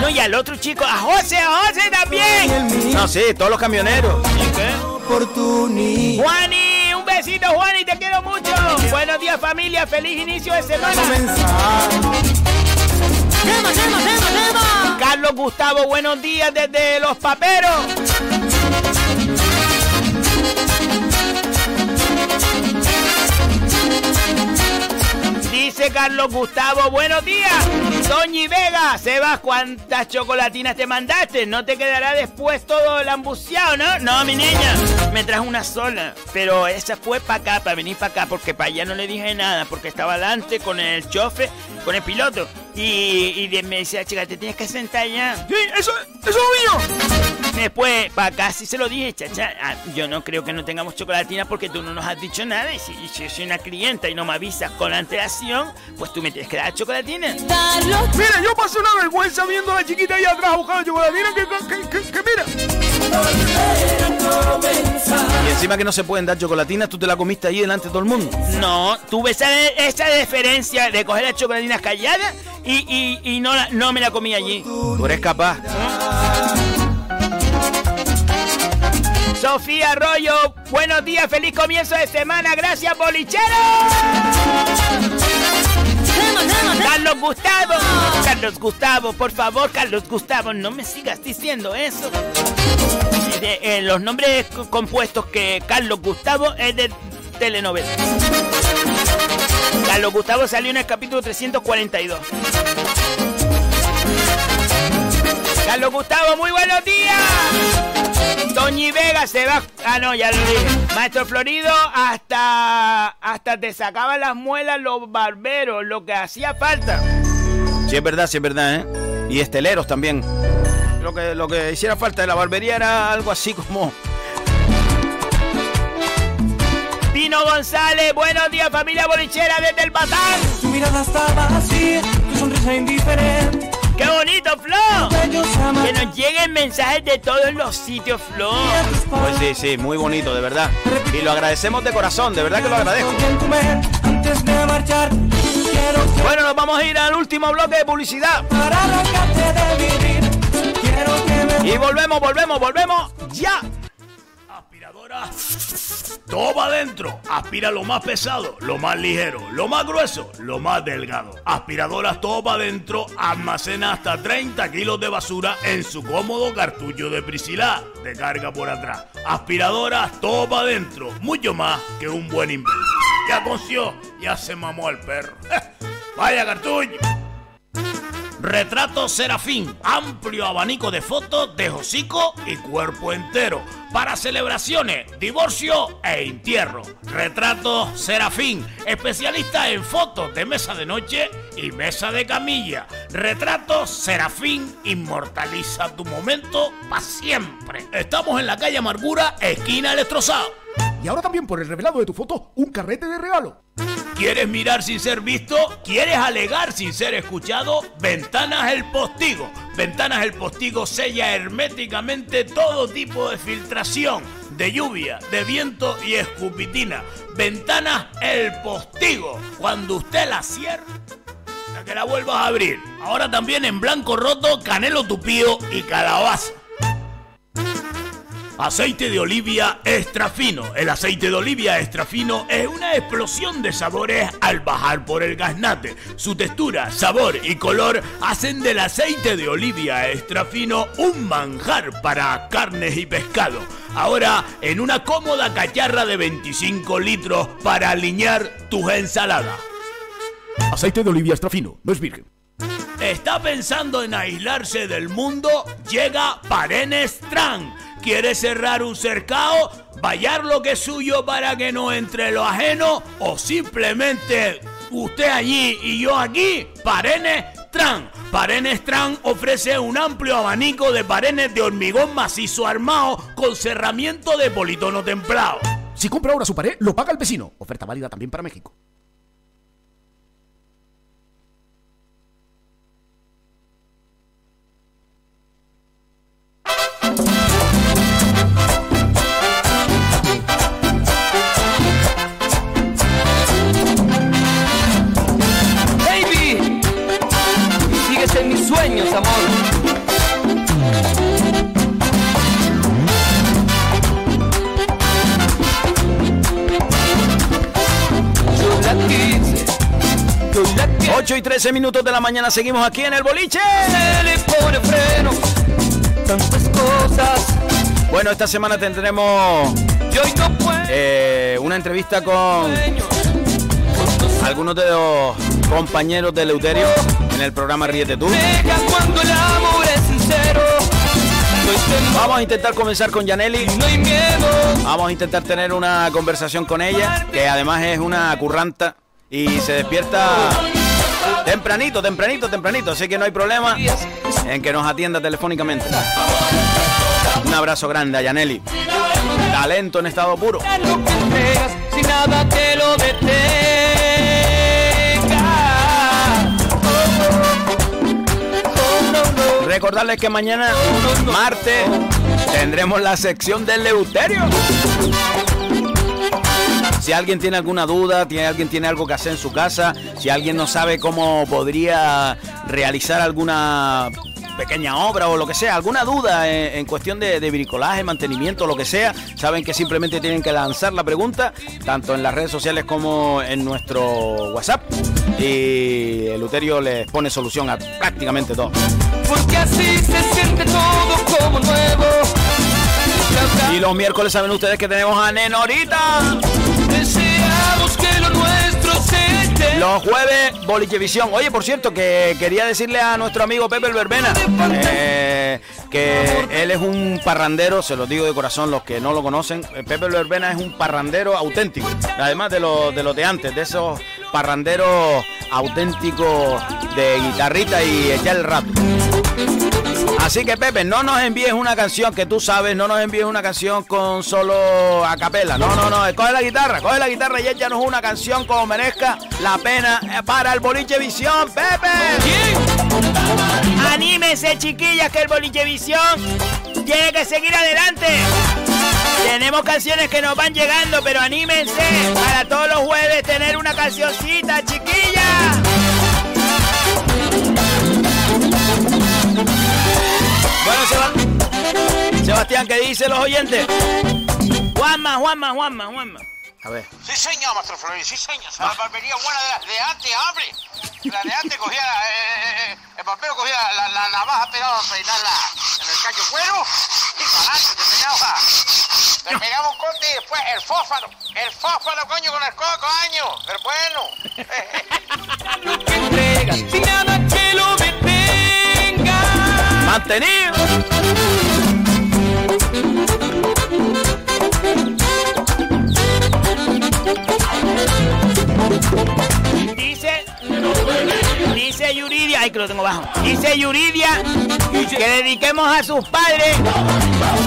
No, y al otro chico, a José, a José también. No, sí, todos los camioneros. ¿Y qué? Oportunidad. Juani, un besito, Juani, te quiero mucho. Buenos días, familia. Feliz inicio de semana. Carlos Gustavo, buenos días desde Los Paperos. Dice Carlos Gustavo, buenos días. Doñi Vega, Sebas, ¿cuántas chocolatinas te mandaste? ¿No te quedará después todo lambuceado, no? No, mi niña, me trajo una sola. Pero esa fue para acá, para venir para acá, porque para allá no le dije nada, porque estaba adelante con el chofe, con el piloto. Y, y me decía, chica, te tienes que sentar ya. Sí, eso, eso es mío. Después, para acá sí se lo dije, chacha. ah, yo no creo que no tengamos chocolatina porque tú no nos has dicho nada. Y si, y si yo soy una clienta y no me avisas con antelación, pues tú me tienes que dar chocolatina. Mira, yo pasé una vergüenza viendo a la chiquita ahí atrás buscando chocolatina que, que, que, que mira. Y encima que no se pueden dar chocolatinas, tú te la comiste ahí delante de todo el mundo. No, tuve esa, esa deferencia de coger las chocolatinas calladas y, y, y no, la- no me la comí allí. Tú eres capaz. Sofía Arroyo, buenos días, feliz comienzo de semana, gracias bolichero. Carlos Gustavo, Carlos Gustavo, por favor, Carlos Gustavo, no me sigas diciendo eso. De- eh, los nombres co- compuestos que Carlos Gustavo es de telenovela. Carlos Gustavo salió en el capítulo 342. Carlos Gustavo, muy buenos días. Toñi Vega se va. Ah, no, ya lo dije. Maestro Florido, hasta, hasta te sacaban las muelas los barberos, lo que hacía falta. Sí, es verdad, sí, es verdad, ¿eh? Y esteleros también. Lo que, lo que hiciera falta de la barbería era algo así como... Pino González, buenos días familia bolichera desde el Batán. Tu mirada estaba así, tu sonrisa indiferente. ¡Qué bonito, Flo! Que nos lleguen mensajes de todos los sitios, Flo. Pues sí, sí, muy bonito, de verdad. Y lo agradecemos de corazón, de verdad que lo agradezco. Bueno, nos vamos a ir al último bloque de publicidad. Y volvemos, volvemos, volvemos ya. Todo va adentro. Aspira lo más pesado, lo más ligero, lo más grueso, lo más delgado. Aspiradoras todo va adentro. Almacena hasta 30 kilos de basura en su cómodo cartucho de Priscila. De carga por atrás. Aspiradoras todo va adentro. Mucho más que un buen invento. Ya coció, ya se mamó al perro. Vaya cartucho. Retrato Serafín, amplio abanico de fotos de hocico y cuerpo entero. Para celebraciones, divorcio e entierro. Retrato Serafín, especialista en fotos de mesa de noche y mesa de camilla. Retrato Serafín, inmortaliza tu momento para siempre. Estamos en la calle Amargura, esquina Electrosado. Y ahora también por el revelado de tu foto, un carrete de regalo. ¿Quieres mirar sin ser visto? ¿Quieres alegar sin ser escuchado? Ventanas El Postigo. Ventanas El Postigo sella herméticamente todo tipo de filtración, de lluvia, de viento y escupitina. Ventanas El Postigo. Cuando usted la cierre, hasta que la vuelvas a abrir. Ahora también en blanco roto, canelo tupío y calabaza. Aceite de olivia extra fino. El aceite de olivia extra fino es una explosión de sabores al bajar por el gaznate. Su textura, sabor y color hacen del aceite de olivia extra fino un manjar para carnes y pescado. Ahora en una cómoda cacharra de 25 litros para alinear tus ensaladas. Aceite de olivia extra fino, no es virgen. ¿Está pensando en aislarse del mundo? Llega Parenes Tran. ¿Quiere cerrar un cercado? ¿Vallar lo que es suyo para que no entre lo ajeno? ¿O simplemente usted allí y yo aquí? Parenes Tran. Parenes Tran ofrece un amplio abanico de parenes de hormigón macizo armado con cerramiento de politono templado. Si compra ahora su pared, lo paga el vecino. Oferta válida también para México. 8 y 13 minutos de la mañana seguimos aquí en el boliche. Se le pone freno, tantas cosas. Bueno, esta semana tendremos eh, una entrevista con algunos de los compañeros de Eleuterio en el programa Ríete tú. Deja cuando el amor es sincero. No hay temor, Vamos a intentar comenzar con Yaneli. Vamos a intentar tener una conversación con ella, que además es una curranta y se despierta tempranito, tempranito, tempranito. Así que no hay problema en que nos atienda telefónicamente. Un abrazo grande a Yaneli. Talento en estado puro. Recordarles que mañana, martes, tendremos la sección del Leuterio. Si alguien tiene alguna duda, tiene alguien tiene algo que hacer en su casa, si alguien no sabe cómo podría realizar alguna pequeña obra o lo que sea, alguna duda en, en cuestión de, de bricolaje, mantenimiento, lo que sea, saben que simplemente tienen que lanzar la pregunta, tanto en las redes sociales como en nuestro WhatsApp. y Eleuterio les pone solución a prácticamente todo. Porque así se siente todo como nuevo. Y los miércoles saben ustedes que tenemos a Nenorita. Deseamos que lo nuestro se. Los jueves, Bolichevisión. Oye, por cierto, que quería decirle a nuestro amigo Pepe el Verbena eh, que él es un parrandero, se lo digo de corazón los que no lo conocen. eh, Pepe el Verbena es un parrandero auténtico, además de los de, los de antes, de esos parranderos auténticos de guitarrita y echar el rato. Así que Pepe, no nos envíes una canción que tú sabes, no nos envíes una canción con solo a capela. No, no, no, coge la guitarra, coge la guitarra y échanos una canción como merezca la pena eh, para el boliche visión, Pepe. Anímense, chiquillas, que el Bolichevisión tiene que seguir adelante. Tenemos canciones que nos van llegando, pero anímense para todos los jueves tener una cancioncita, chiquillas. Bueno, Sebastián, ¿qué dicen los oyentes? Juanma, Juanma, Juanma, Juanma. A ver. Sí, señor, maestro Florín, sí, señor. La barbería buena de, de antes, hombre. La de antes cogía, la- eh, eh, el barbero cogía la, la navaja pegada a peinarla en el cacho cuero y para adelante te pegaba. Te pegaba un corte y después el fósforo. El fósforo, coño, con el coco, año. El bueno. Sin nada que lo. Mantenido. Dice, dice Yuridia, ay que lo tengo bajo. Dice Yuridia que dediquemos a sus padres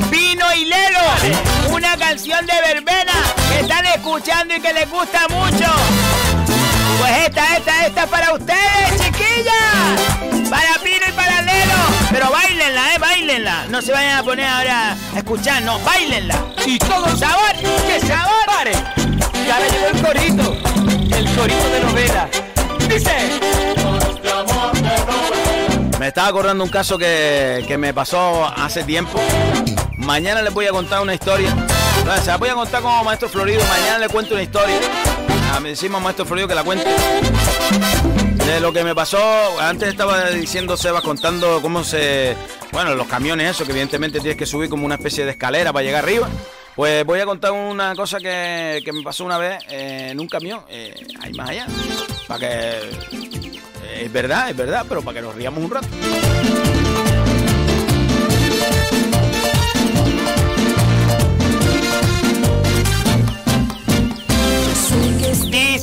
Pino y Lelo, una canción de verbena que están escuchando y que les gusta mucho. Pues esta, esta, esta para ustedes, chiquillas. Pero bailenla, eh, bailenla. No se vayan a poner ahora a escuchar, no, bailenla. Y todo sabor, que sabor. Pare. Y ahora llegó el corito. El corito de novela. Dice. Me estaba acordando un caso que, que me pasó hace tiempo. Mañana les voy a contar una historia. No, se la voy a contar como maestro Florido. Mañana le cuento una historia. A mí decimos maestro Florido que la cuente. De lo que me pasó, antes estaba diciendo Sebas contando cómo se. Bueno, los camiones, eso, que evidentemente tienes que subir como una especie de escalera para llegar arriba. Pues voy a contar una cosa que, que me pasó una vez eh, en un camión, eh, ahí más allá. Para que. eh, es verdad, es verdad, pero para que nos riamos un rato.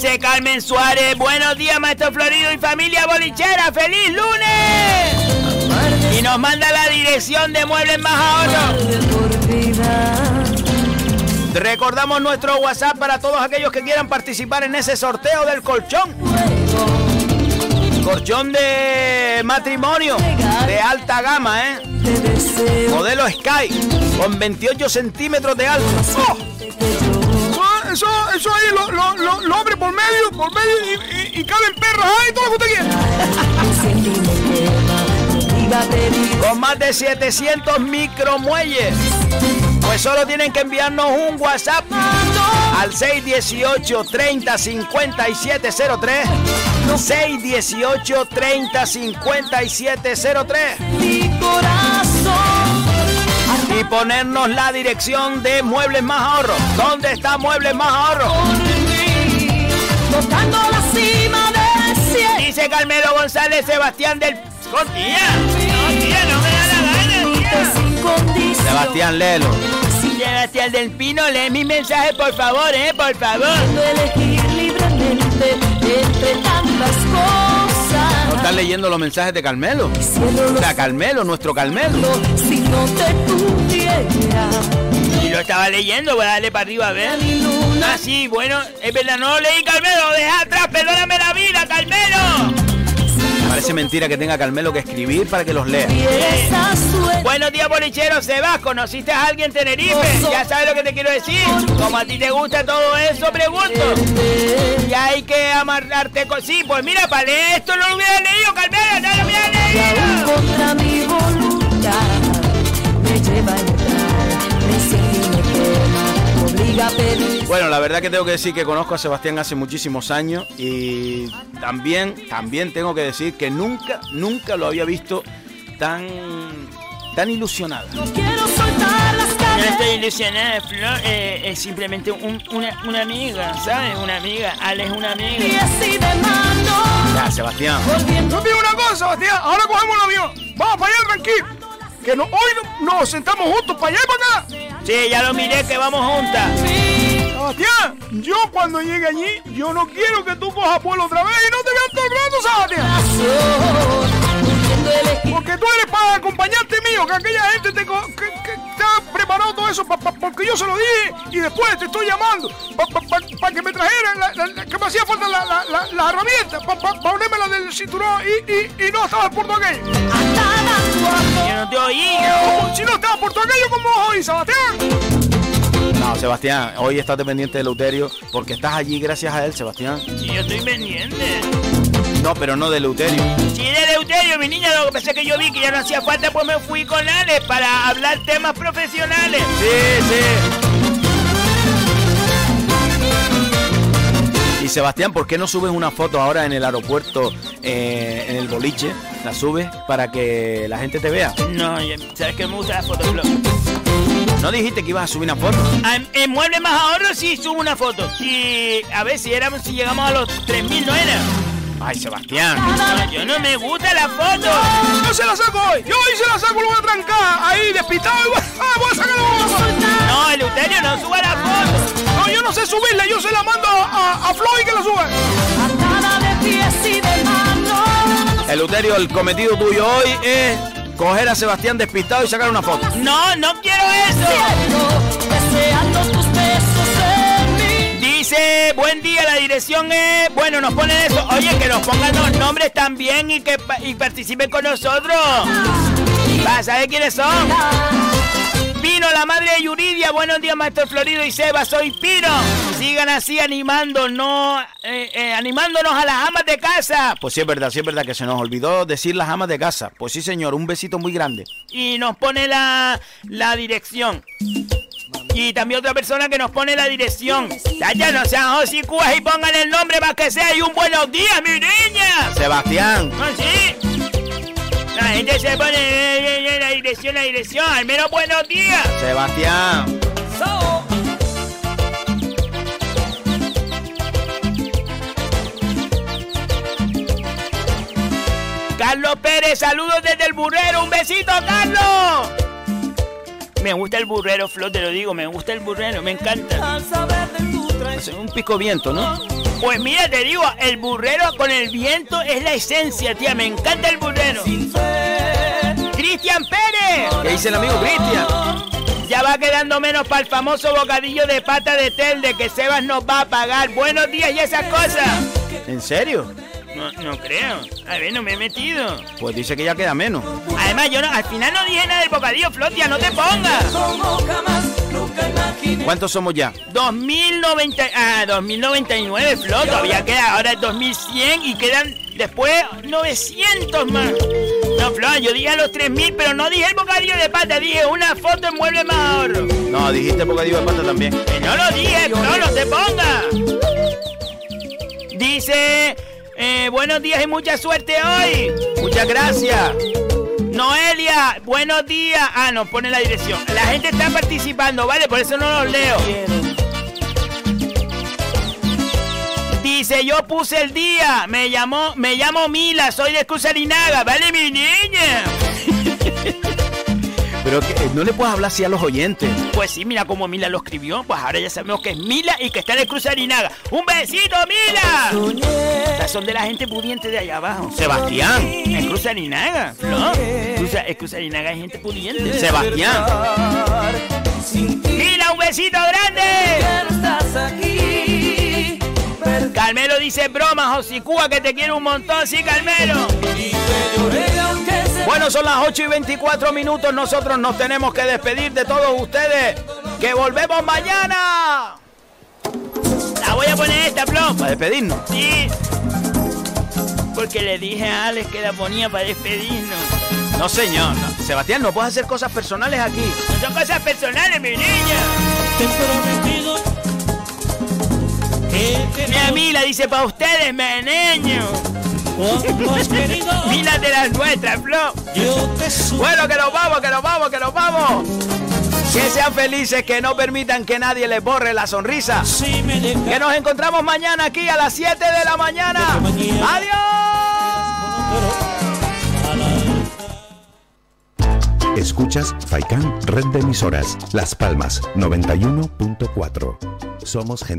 Dice Carmen Suárez, buenos días maestro Florido y familia bolichera, feliz lunes. Y nos manda la dirección de Muebles Más Ahorro. Recordamos nuestro WhatsApp para todos aquellos que quieran participar en ese sorteo del colchón. Colchón de matrimonio de alta gama, ¿eh? Modelo Sky, con 28 centímetros de alto. ¡Oh! Eso, eso, ahí lo, lo, lo, lo abre por medio, por medio y, y, y caben perras, ahí todo lo que usted quiera. Con más de 700 micromuelles. Pues solo tienen que enviarnos un WhatsApp al 618 30 5703 618 30 5703 Mi corazón. Y ponernos la dirección de Muebles Más Ahorro. ¿Dónde está Muebles Más Ahorro? Tocando la cima del cielo. Dice Carmelo González Sebastián del... ¡Con tía! No, tía, no me da la gana, tía. Sin condición. Sebastián Lelo. Sebastián del Pino, lee mi mensaje, por favor, eh, por favor. Puedo elegir libremente entre tantas cosas. ¿No estás leyendo los mensajes de Carmelo? O sea, Carmelo, nuestro Carmelo. Si no te tuviera. Y lo estaba leyendo, voy a darle para arriba a ver. Ah, sí, bueno, es verdad, no lo leí, Carmelo, deja atrás, perdóname la vida, Carmelo. Parece mentira que tenga Carmelo que escribir para que los lea. Buenos días, bolichero, Sebas, ¿conociste a alguien en Tenerife? Ya sabes lo que te quiero decir. Como a ti te gusta todo eso, pregunto. Y hay que amarrarte con... Sí, pues mira, para leer esto no lo hubiera leído, Carmelo, no lo hubiera leído. Bueno, la verdad que tengo que decir que conozco a Sebastián hace muchísimos años y también, también tengo que decir que nunca, nunca lo había visto tan, tan ilusionado. No estoy ilusionada, Flor. eh, es simplemente un- una, una amiga, ¿sabes? Una amiga. Ale es una amiga. Ya, Sebastián. Yo digo una cosa, Sebastián. Ahora cogemos el avión. Vamos para allá tranquilo. Que no, hoy no- nos sentamos juntos para allá y para acá. Sí, ya lo miré que vamos juntas. Yo cuando llegue allí, yo no quiero que tú cojas vuelo otra vez y no te veas todo el Porque tú eres para acompañarte mío, que aquella gente te, que, que te ha preparado todo eso, pa- pa- porque yo se lo dije y después te estoy llamando para que me trajeran, la- la- la- que me hacía falta la, la, la, las herramientas, para ponerme la del cinturón y, y, y no estaba por todo aquello. Yo no te oí. Si no estaba por todo aquello, ¿cómo vas a oír, Sebastián? No, Sebastián, hoy estás dependiente de Leuterio porque estás allí gracias a él, Sebastián. Y yo estoy pendiente. No, pero no de Leuterio. Si era Eleuterio, mi niña, lo que pasa es que yo vi que ya no hacía falta, pues me fui con Ale para hablar temas profesionales. Sí, sí. Y Sebastián, ¿por qué no subes una foto ahora en el aeropuerto, eh, en el boliche? La subes para que la gente te vea. No, sabes que me gusta la foto, Flor. ¿No dijiste que ibas a subir una foto? Ah, En, en Mueble Más Ahorro sí subo una foto. Y a ver si éramos, si llegamos a los 3.000, ¿no era? Ay, Sebastián. No, yo no me gusta la foto. Yo se la saco hoy. Yo hoy se la saco, lo voy a trancar ahí despistado y voy, ah, voy a sacar la No, Eleuterio, no suba la foto. No, yo no sé subirla, yo se la mando a, a, a Floyd que la sube. El Leuterio, el cometido tuyo hoy es coger a Sebastián despistado y sacar una foto. No, no quiero eso. Dice, buen día, la dirección es... Bueno, nos ponen eso. Oye, que nos pongan los nombres también y que y participen con nosotros. Para saber quiénes son. Pino, la madre de Yuridia. Buenos días, maestro Florido y Seba. Soy Pino. Sigan así animando, no, eh, eh, animándonos a las amas de casa. Pues sí es verdad, sí es verdad que se nos olvidó decir las amas de casa. Pues sí, señor, un besito muy grande. y nos pone la, la dirección. Y también otra persona que nos pone la dirección. Ya, ya no sean hocicúas y pongan el nombre para que sea y un buenos días, mi niña. Sebastián. ¿Ah, sí? La gente se pone eh, eh, la dirección, la dirección. Al menos buenos días. Sebastián. Carlos Pérez, saludos desde el burrero. Un besito, Carlos. Me gusta el burrero, Flo, te lo digo. Me gusta el burrero, me encanta. Es un pico viento, ¿no? Pues mira, te digo, el burrero con el viento es la esencia, tía. Me encanta el burrero. Cristian Pérez. ¿Qué dice el amigo Cristian? Ya va quedando menos para el famoso bocadillo de pata de telde que Sebas nos va a pagar. Buenos días y esas cosas. ¿En serio? No, no creo. A ver, no me he metido. Pues dice que ya queda menos. Además, yo no, al final no dije nada del bocadillo, Flotia, no te pongas. ¿Cuántos somos ya? 2090, ah, 2099, Flo, todavía queda, ahora es 2100 y quedan después 900 más. No, Flo, yo dije a los 3000, pero no dije el bocadillo de pata, dije una foto en mueble más ahorro. No, dijiste bocadillo de pata también. Que no lo dije, Flo, no te pongas. Dice, eh, buenos días y mucha suerte hoy. Muchas gracias. Noelia, buenos días. Ah, nos pone la dirección. La gente está participando, ¿vale? Por eso no los leo. Dice, yo puse el día. Me llamó, me llamo Mila, soy de Cruzarinaga, ¿vale, mi niña? Pero que, eh, no le puedes hablar así a los oyentes. Pues sí, mira cómo Mila lo escribió. Pues ahora ya sabemos que es Mila y que está de Cruzarinaga. ¡Un besito, Mila! Estas son de la gente pudiente de allá abajo. Sebastián. Es Cruzarinaga, ¿no? Cruza, es Cruzarinaga, es gente pudiente. Sebastián. Mila, un besito grande. Carmelo dice broma, Josicúa, que te quiero un montón, sí, Carmelo. Bueno, son las 8 y 24 minutos. Nosotros nos tenemos que despedir de todos ustedes. Que volvemos mañana. La voy a poner esta, Flo. Para despedirnos. Sí. Porque le dije a Alex que la ponía para despedirnos. No, señor. no. Sebastián, no puedes hacer cosas personales aquí. No son cosas personales, mi niña. Mira, Mila dice para ustedes, meneño. Mila de las nuestras, Flo. Bueno, que nos vamos, que nos vamos, que nos vamos. Que sean felices, que no permitan que nadie les borre la sonrisa. Que nos encontramos mañana aquí a las 7 de la mañana. Escuchas Faikán Red de Emisoras. Las Palmas 91.4. Somos gente.